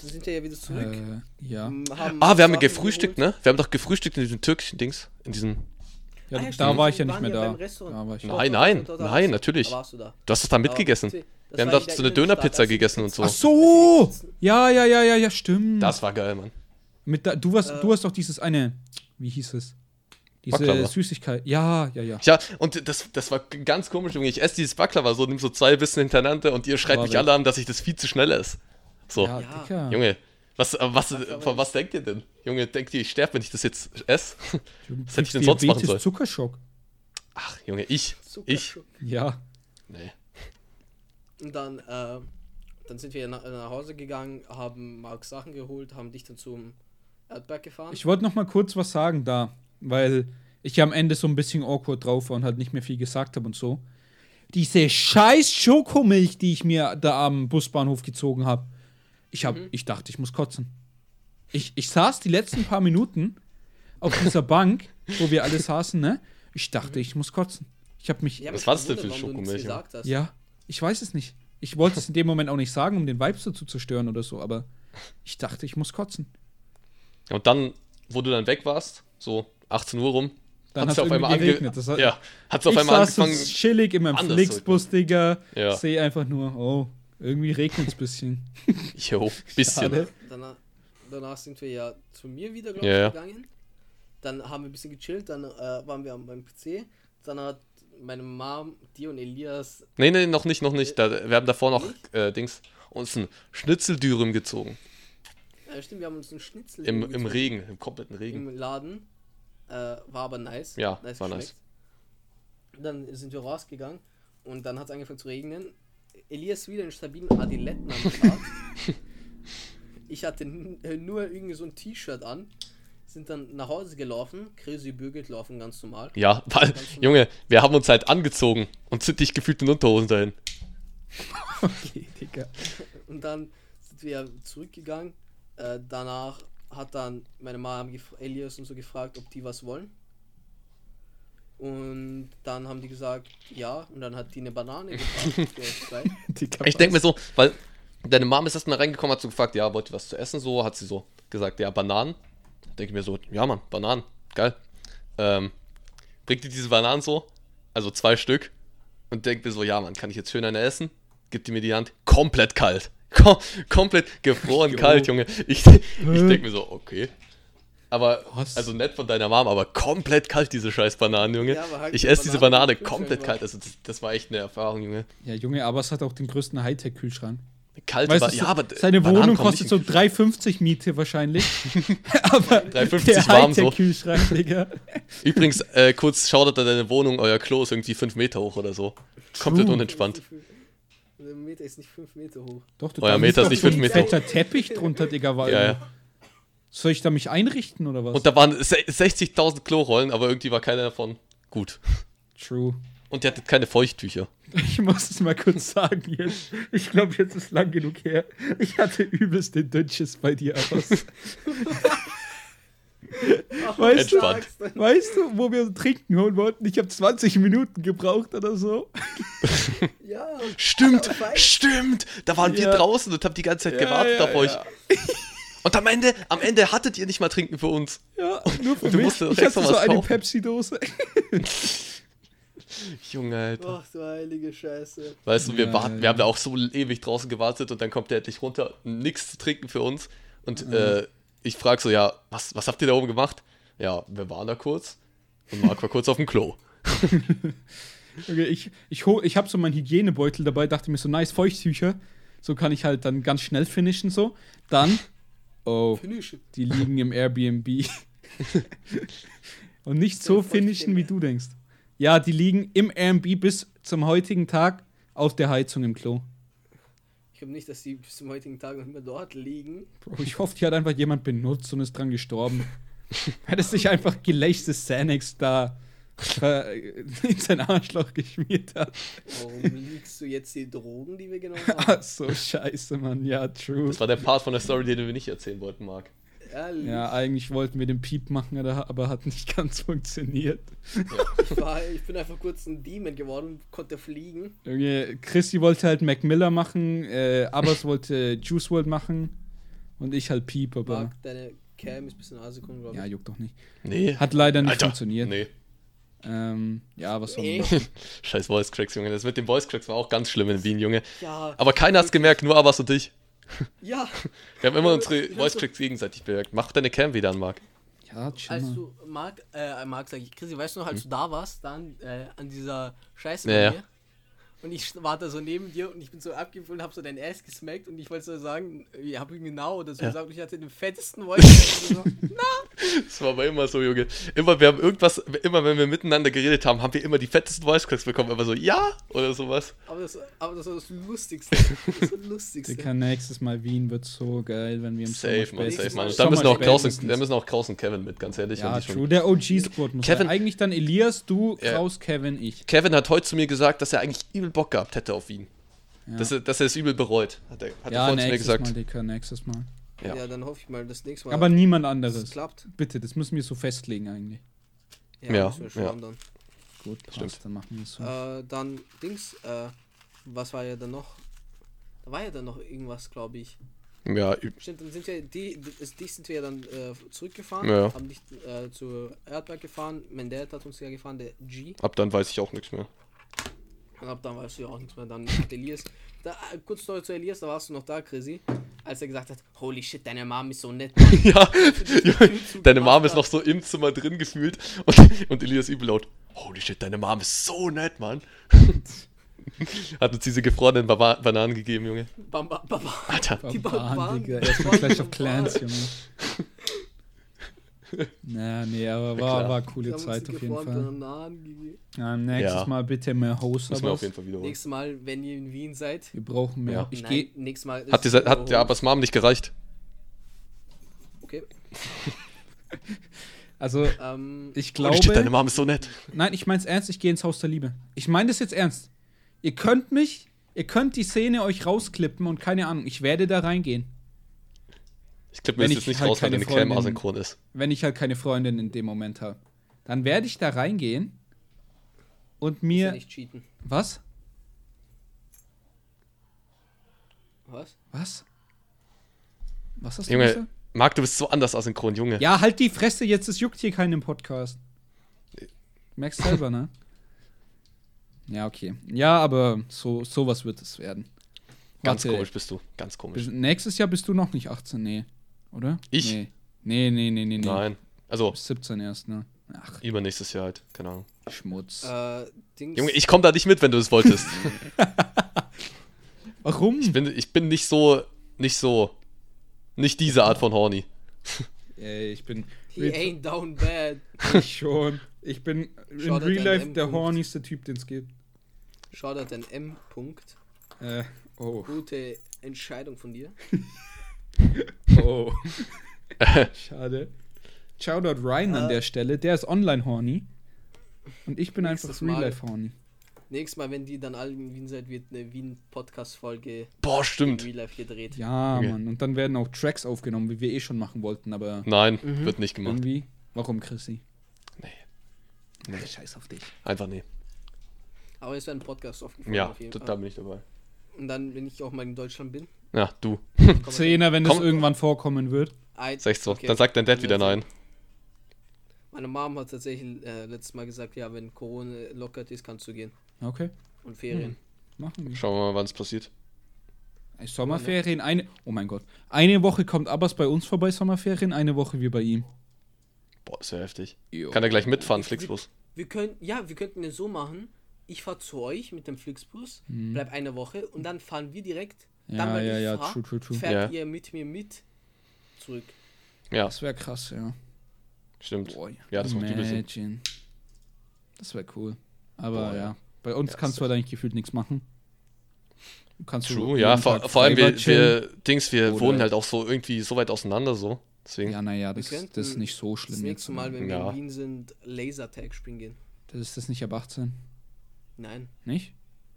Dann sind wir ja wieder zurück. Äh, ja. m, Ah, wir haben Sachen gefrühstückt, geholt. ne? Wir haben doch gefrühstückt in diesem türkischen Dings. In diesem. ja Ah, ja, da stimmt. war ich ja nicht mehr ja da. Da war ich Doch, Nein, nein, da nein, natürlich. Da warst du da. Du hast doch da mitgegessen. Das Wir haben in so eine Dönerpizza gegessen und so. Ach so! Ja, ja, ja, ja, ja, stimmt. Das war geil, Mann. Mit da, du, warst, Äh. du hast doch dieses eine. Wie hieß es? Diese Baklava. Süßigkeit. Ja, ja, ja. Ja, und das, das war ganz komisch, Junge. Ich esse dieses Baklava so, nimm so zwei Bissen hintereinander und ihr schreit mich alle an, dass ich das viel zu schnell esse. So, Ja. Junge, was, äh, was, von was denkt ihr denn? Junge, denkt ihr, ich sterbe, wenn ich das jetzt esse? Du hätte ich denn sonst machen sollen? Zuckerschock. Ach, Junge, ich. Ich. Zuckerschock. Ja. Nee. Und dann, äh, dann sind wir nach, nach Hause gegangen, haben Marks Sachen geholt, haben dich dann zum Erdberg gefahren. Ich wollte noch mal kurz was sagen da, weil ich ja am Ende so ein bisschen awkward drauf war und halt nicht mehr viel gesagt habe und so. Diese scheiß Schokomilch, die ich mir da am Busbahnhof gezogen habe. Ich hab, ich dachte, ich muss kotzen. Ich, ich saß die letzten paar Minuten auf dieser Bank, wo wir alle saßen, ne? Ich dachte, ich muss kotzen. Ich habe mich, Ich hab Was war das denn für du Schokomilch, ja, ich weiß es nicht. Ich wollte es in dem Moment auch nicht sagen, um den Vibe so zu zerstören oder so, aber ich dachte, ich muss kotzen. Und dann, wo du dann weg warst, so 18 Uhr rum, Dann hat's hat's auf einmal irgendwie ange geregnet. Das hat- ja, hat's auf ich einmal saß so angefangen. chillig in meinem Flixbus, Digga. Ja. Sehe einfach nur, oh, irgendwie regnet es ein bisschen. Jo, bisschen. Danach, danach sind wir ja zu mir wieder, glaube ich, ja. gegangen. Dann haben wir ein bisschen gechillt, dann äh, waren wir am- beim PC. Dann hat meine Mom, dir und Elias Nee, nee, noch nicht, noch nicht. Da, wir haben davor noch äh, Dings, uns ein Schnitzeldürüm gezogen. Ja, stimmt, wir haben uns einen Schnitzel Im, im gezogen. Regen, im kompletten Regen. im Laden. Äh, war aber nice. Ja, nice war geschmeckt. Dann sind wir rausgegangen und dann hat es angefangen zu regnen. Elias wieder in stabilen Adiletten am ich hatte äh, nur irgendwie so ein T-Shirt an. Sind dann nach Hause gelaufen. Crazy bügelt laufen ganz normal. Ja, weil, Junge, wir haben uns halt angezogen und sind nicht gefühlt in Unterhosen dahin. Okay, Digga. Und dann sind wir zurückgegangen. Äh, danach hat dann meine Mama Elias und so gefragt, ob die was wollen. Und dann haben die gesagt, ja. Und dann hat die eine Banane. Digga Ich denke mir so, weil deine Mom ist erstmal reingekommen, hat so gefragt, ja, wollt ihr was zu essen? So, hat sie so gesagt, ja, Bananen. Denke ich mir so, ja, Mann, Bananen, geil. Ähm, bringt die diese Bananen so, also zwei Stück, und denke mir so, ja, Mann, kann ich jetzt schön eine essen? Gibt die mir die Hand, komplett kalt. Kom komplett gefroren kalt, Junge. Ich, ich denke mir so, okay. Aber, Was? also nett von deiner Mom, aber komplett kalt, diese scheiß Bananen, Junge. Ja, halt ich esse diese Banane Kühlschrank komplett kalt. Also, das, das war echt eine Erfahrung, Junge. Ja, Junge, aber es hat auch den größten Hightech-Kühlschrank. Kalte Weißt Ba- du, ja, aber seine Bananen Wohnung kostet so in- 3,50 Miete wahrscheinlich. aber 3,50 der warm so. Hightech-Kühlschrank, Digga. Übrigens, äh, kurz schaut an deine Wohnung, euer Klo ist irgendwie 5 Meter hoch oder so. Komplett unentspannt. Der Meter ist nicht 5 Meter hoch. Doch, du Euer da Meter ist doch nicht so ein fünf Meter fetter Teppich drunter, Digga. War Ja, irgendwo. Soll ich da mich einrichten oder was? Und da waren se- 60.000 Klorollen, aber irgendwie war keiner davon gut. True. Und ihr hattet keine Feuchttücher. Ich muss es mal kurz sagen jetzt. Ich glaube, jetzt ist lang genug her. Ich hatte übelst den Dünnschiss bei dir aus. Weißt du, Entspannt. weißt du, wo wir trinken holen wollten? Ich habe 20 Minuten gebraucht oder so. Ja. Stimmt, stimmt. Da waren wir Ja. draußen und habt die ganze Zeit Ja, gewartet ja, auf euch. Und am Ende, am Ende hattet ihr nicht mal Trinken für uns. Ja, nur für Und du mich. musst doch Ich hatte so eine. Pepsi-Dose. Junge, Alter. Ach du heilige Scheiße. Weißt du, wir, Ja, warten, ja, wir haben da auch so ewig draußen gewartet und dann kommt der endlich runter, nix zu trinken für uns. Und Mhm. äh, ich frage so, ja, was, was habt ihr da oben gemacht? Ja, wir waren da kurz und Marc war kurz auf dem Klo. Okay, ich ich, ich habe so meinen Hygienebeutel dabei, dachte mir so, nice, Feuchttücher. So kann ich halt dann ganz schnell finishen so. Dann, oh, die liegen im Airbnb. Und nicht so finishen, wie du denkst. Ja, die liegen im Airbnb bis zum heutigen Tag auf der Heizung im Klo. Ich glaube nicht, dass die bis zum heutigen Tag noch immer dort liegen. Bro, ich hoffe, die hat einfach jemand benutzt und ist dran gestorben. Hätte sich einfach gelächtes Xanax da in sein Arschloch geschmiert hat. Warum liegst du jetzt die Drogen, die wir genommen haben? Ach so, scheiße, Mann. Ja, true. Das war der Part von der Story, den wir nicht erzählen wollten, Marc. Ehrlich. Ja, eigentlich wollten wir den Piep machen, aber hat nicht ganz funktioniert. Ich, war, ich bin einfach kurz ein Demon geworden, konnte fliegen. Irgendwie, Chrissy wollte halt Mac Miller machen, äh, Abbas wollte Juice World machen und ich halt Piep, aber Marc, deine Cam ist ein bisschen Assekund, glaube ich. ja, juckt doch nicht. Nee. Hat leider nicht Alter, funktioniert. Nee. Ähm, ja, was soll Nee. Scheiß Voice Cracks, Junge. Das mit den Voice Cracks war auch ganz schlimm in Wien, Junge. Ja, Aber keiner hat's gemerkt, nur Abbas und ich. ja. Wir haben immer unsere Voice Cracks gegenseitig bemerkt. Mach deine Cam wieder an, Marc. Ja, chill Als du, Marc, äh, Marc, sag ich, Chrissy, weißt du noch, als du da warst, dann äh, an dieser Scheiße Ja, bei ja. mir? Und ich war da so neben dir und ich bin so abgefühlt, hab so dein Ass gesmackt und ich wollte so sagen, ich hab ihm genau oder so Ja. gesagt, und ich hatte den fettesten Voice. so, Das war aber immer so, Junge. Immer, wir haben irgendwas, immer wenn wir miteinander geredet haben, haben wir immer die fettesten Voice Cracks bekommen. Immer so, ja, oder sowas. aber, das, aber das war das Lustigste. Das war das Lustigste. Dicker, nächstes Mal Wien wird so geil, wenn wir im Safe, Sommer man, safe, man. Und da müssen auch Kraus und, da müssen auch Kraus und Kevin mit, ganz ehrlich. Ja, true. Der OG-Squad muss Kevin- sein. Eigentlich dann Elias, du, Ja. Kraus, Kevin, ich. Kevin hat heute zu mir gesagt, dass er eigentlich übel Bock gehabt hätte auf ihn. Ja. Dass, er, dass er es übel bereut. Hat er, hat er Ja, vorhin zu mir nächstes gesagt. Mal, Dicker, nächstes Mal. Ja. Ja. dann hoffe ich mal, das nächste Mal. Aber niemand anderes. klappt. Bitte, das müssen wir so festlegen eigentlich. Ja, Ja, müssen wir ja. schauen dann. Gut, passt, Stimmt. dann machen wir es so. Äh, dann Dings, äh, was war ja dann noch? Da war ja dann noch irgendwas, glaube ich. Ja, Stimmt, dann sind wir, die, die, die sind wir ja dann äh, zurückgefahren, Ja. haben nicht äh, zur Erdberg gefahren. Mein Dad hat uns ja gefahren, der G. ab dann weiß ich auch nichts mehr. Und ab dann weißt du ja auch nichts mehr. Dann mit Elias. Da, kurz Story zu Elias, da warst du noch da, Chrissy. Als er gesagt hat, holy shit, deine Mom ist so nett. ja, Junge, deine Mom ist noch so im Zimmer drin gefühlt und, und Elias übel laut. Holy shit, deine Mom ist so nett, Mann. Hat uns diese gefrorenen Baba Bananen gegeben, Junge. Bam, bam, bam, bam. Alter. Die Barbaren, Barbaren, Digga. Erstmal Clash of. Clans, Junge. Na, nee, aber Ja, war, klar. war coole Zeit auf jeden Fall. Bananen. Ja, nächstes Ja. Mal bitte mehr Host, Müssen wir auf jeden Fall wiederholen. Nächstes Mal, wenn ihr in Wien seid. wir brauchen mehr. Ja. Ich Nein, gehe. nächstes Mal. Hat, ist die, hat es ja Abbas Mom nicht gereicht? Okay. Also, Ähm, ich Holy shit, deine glaube. Mom ist so nett. Nein, ich mein's ernst, ich gehe ins Haus der Liebe. Ich meine das jetzt ernst. Ihr könnt mich, ihr könnt die Szene euch rausklippen und keine Ahnung, ich werde da reingehen. Ich klippe mir Wenn ich jetzt nicht halt raus, weil keine deine Cam Freundin- asynchron ist. wenn ich halt keine Freundin in dem Moment habe. Dann werde ich da reingehen und ist ja mir. nicht cheaten. Was? Was? Was? Was hast du Junge, gesagt? Marc, du bist so anders asynchron, Junge. Ja, halt die Fresse jetzt, es juckt hier keinen im Podcast. Merkst selber, ne? Ja, okay. Ja, aber so sowas wird es werden. Ganz Warte, komisch bist du. Ganz komisch. Bis, nächstes Jahr bist du noch nicht 18, nee. Oder? Ich? Nee. Nee, nee, nee, nee, nee. Nein. Also, Bis 17 erst, ne? Ach, übernächstes Jahr halt. Keine Ahnung. Schmutz. Äh, Dings. Junge, ich komme da nicht mit, wenn du es wolltest. Warum? ich, bin, ich bin nicht so. Nicht so. Nicht diese Art von Horny. Ey, ich bin. He ain't down bad. Ich schon. Ich bin in Real Life der Punkt. hornigste Typ, den es gibt. Shoutout an M. Punkt. Äh, oh. Gute Entscheidung von dir. Oh. Schade. Shoutout Ryan an Äh. der Stelle. Der ist online horny. Und ich bin einfach Nächstes Real Mal. Life horny. Nächstes Mal, wenn die dann alle in Wien seid, wird eine Wien-Podcast-Folge Boah, in stimmt. Real Life gedreht. Ja, Okay. Mann. Und dann werden auch Tracks aufgenommen, wie wir eh schon machen wollten, aber Nein, Mhm. wird nicht gemacht. irgendwie. Warum, Chrissy? Nee. Nee. Scheiß auf dich. Einfach nee. Aber es werden Podcasts aufgenommen Ja, auf jeden da Fall. bin ich dabei. Und dann, wenn ich auch mal in Deutschland bin. Ja, du. wir- Zehner, wenn das irgendwann vorkommen wird. Ein- Sagst so. okay. Dann sagt dein Dad wieder nein. Meine Mom hat tatsächlich äh, letztes Mal gesagt, ja, wenn Corona lockert ist, kannst du gehen. Okay, Und Ferien. machen wir. Schauen wir mal, wann es passiert. Ey, Sommerferien, eine. Oh mein Gott. Eine Woche kommt Abbas bei uns vorbei, Sommerferien, eine Woche wir bei ihm. Boah, ist ja heftig. Jo. Kann er gleich mitfahren, Flixbus. Wir können, ja, wir könnten es so machen. Ich fahre zu euch mit dem Flixbus, bleib eine Woche und dann fahren wir direkt. Ja, dann, wenn ja, ich ja, fahr, true, true, true. Fährt ihr mit mir mit zurück. Ja, Das wäre krass, ja. stimmt. Boah, Ja, das macht übel Sinn. Das wäre cool. Aber Boah, ja. ja. Bei uns Ja, kannst das du halt eigentlich gefühlt nichts machen. Du kannst True, ja, vor, vor allem wir, wir Dings, wir Oder- wohnen halt auch so irgendwie so weit auseinander so. Deswegen. Ja, naja, das, das ist nicht so Das schlimm nächste jetzt. Mal, wenn wir Ja. in Wien sind, Lasertag spielen gehen. Das ist das nicht ab 18. Nein, Nicht?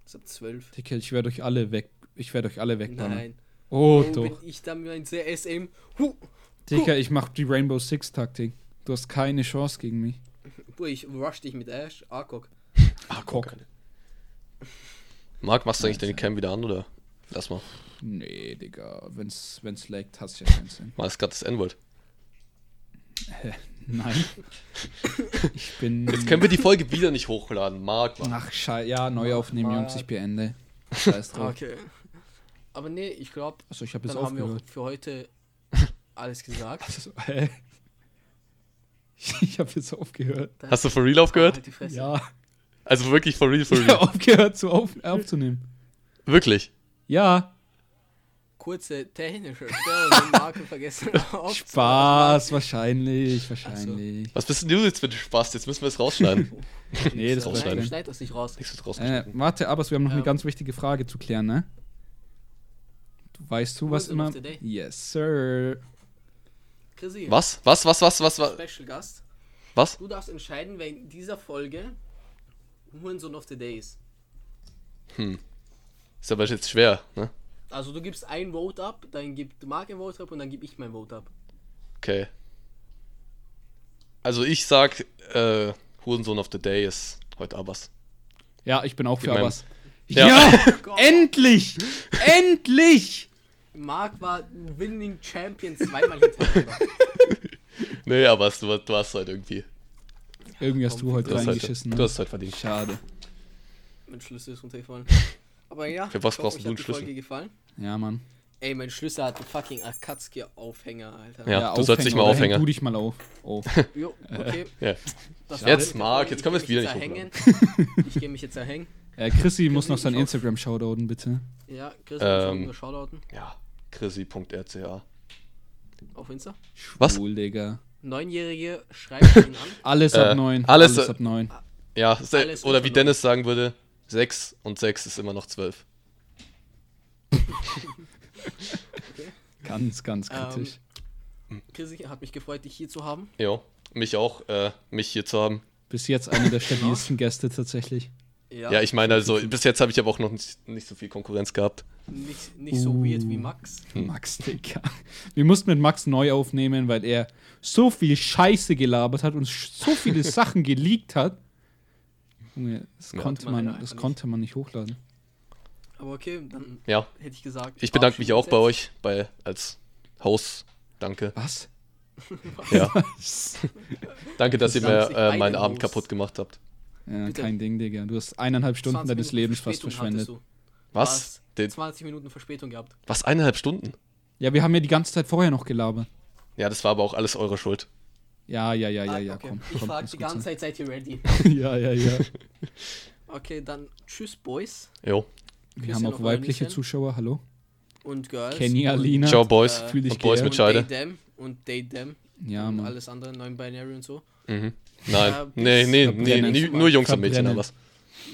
ist ab 12. Dicke, ich werde euch alle weg. Ich werde euch alle wegbannen. Nein. Oh, Oh, doch. wenn ich dann mein CSM. Huh, Dicker, ich mach die Rainbow Six Taktik. Du hast keine Chance gegen mich. Boah, ich rush dich mit Ash. Arkok. Cock. Marc, machst du eigentlich deine Cam wieder an oder? Lass mal. Nee, Digga. Wenn's, wenn's laggt, hat's ja keinen Sinn. Mal ist gerade das N-Wort. Nein. Ich bin. Jetzt können wir die Folge wieder nicht hochladen. Marc, Mann. Ach, scheiße. Ja, neu aufnehmen, Jungs. Ich beende. Scheiß drauf. Okay. Aber nee, ich glaube, Achso, ich habe jetzt dann haben wir auch aufgehört. für heute alles gesagt. Also, hä? Ich habe jetzt aufgehört. Hast du for real aufgehört? Halt die Fresse. Ja. Also wirklich for real, for Ich habe real. aufgehört zu auf, aufzunehmen. Wirklich. Ja. Kurze technische Störung, vergessen. Spaß, wahrscheinlich, wahrscheinlich. Was bist denn du jetzt mit Spaß? Jetzt müssen wir es rausschneiden. Nee, das drin. schneid das nicht raus. Nichts Äh, warte, aber wir haben noch eine Ähm. ganz wichtige Frage zu klären, ne? Du weißt du, was immer. Yes, sir. Chrissy, Was? Was, was, was, was, was? Special Gast. Was? Du darfst entscheiden, wer in dieser Folge Hurensohn of the Day ist. Ist aber jetzt schwer, ne? Also du gibst ein Vote ab, dann gibt Marc ein Vote ab und dann gebe ich mein Vote ab. Okay. Also ich sag, äh, Hurensohn of the Day ist heute Abbas. Ja, ich bin auch für Abbas. Ja. Ja! endlich! endlich! Marc war Winning Champion zweimal hintereinander. Nee, Abbas, du, du hast halt irgendwie. Irgendwie hast du heute Du hast, heute, reingeschissen. du Ne? hast heute verdient. Schade. mein Schlüssel ist runtergefallen. Aber ja, Für was brauchst du einen Schlüssel? Folge gefallen. Ja, Mann. Ey, mein Schlüssel hat einen fucking Akatsuki-Aufhänger, Alter. Ja, du sollst dich mal aufhängen. Du dich mal auf. Oh. Jo, okay. Ja. Das Jetzt. Marc, jetzt können wir es wieder mich nicht erhängen. Ich gehe mich jetzt erhängen. Äh, Chrissy muss noch sein auf- Instagram shoutouten, bitte. Ja, Chris, Ähm. ähm, Shoutouten Ja, chrissy.rca. auf Insta. Was? Cool, Digga. Neunjährige schreibt ihn an. Alles Äh, ab 9. alles- ab 9. Ja, Alles oder wie Dennis sagen würde, 6 und 6 ist immer noch 12. Ganz, ganz Ähm, kritisch. Chrissy, hat mich gefreut, dich hier zu haben. Jo, mich auch, äh, mich hier zu haben. Bis jetzt einer der stabilsten Gäste tatsächlich. Ja, ich meine, also bis jetzt habe ich aber auch noch nicht, nicht so viel Konkurrenz gehabt. Nicht, nicht so Uh. weird wie Max. Max, Digga. Wir mussten mit Max neu aufnehmen, weil er so viel Scheiße gelabert hat und so viele Sachen geleakt hat. Junge, das, Ja. konnte Man das nicht. konnte man nicht hochladen. Aber okay, dann Ja, hätte ich gesagt. ich bedanke mich auch bei euch, bei, als Host. Danke. Was? Ja. Danke, dass ihr mir äh, meinen Abend kaputt gemacht habt. Ja, Bitte. kein Ding, Digga. Du hast eineinhalb. Stunden 20 deines Minuten Lebens fast verschwendet. Was? Was? Den, 20 Minuten Verspätung gehabt. was? Eineinhalb Stunden? Ja, wir haben ja die ganze Zeit vorher noch gelabert. Ja, das war aber auch alles eure Schuld. Ja, ja, ja, ja, Ah, ja, okay. komm. ich komm frage muss die ganze Zeit, seid ihr ready? sein. ja, ja, ja. Okay, dann tschüss, Boys Jo. Wir haben auch weibliche Nüsschen. Zuschauer, hallo. und Girls. Kenny, und, Alina. Ciao, Boys. äh, Fühl dich und Boys mit Scheide. Und they, them und they, them. Ja, und Mann. alles andere, non-binary und so. Mhm. Nein. Ja, nee, nee, nee, nie- nur Jungs und Mädchen, aber was?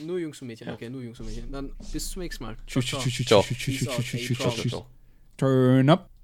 Nur Jungs und Mädchen, okay, nur Jungs und Mädchen. Dann bis zum nächsten Mal. Tschüss, Ciao, tschüss, ciao. tschüss, tschüss, Ciao. tschüss, tschüss, tschüss, Peace out, tschüss, ey, tschüss,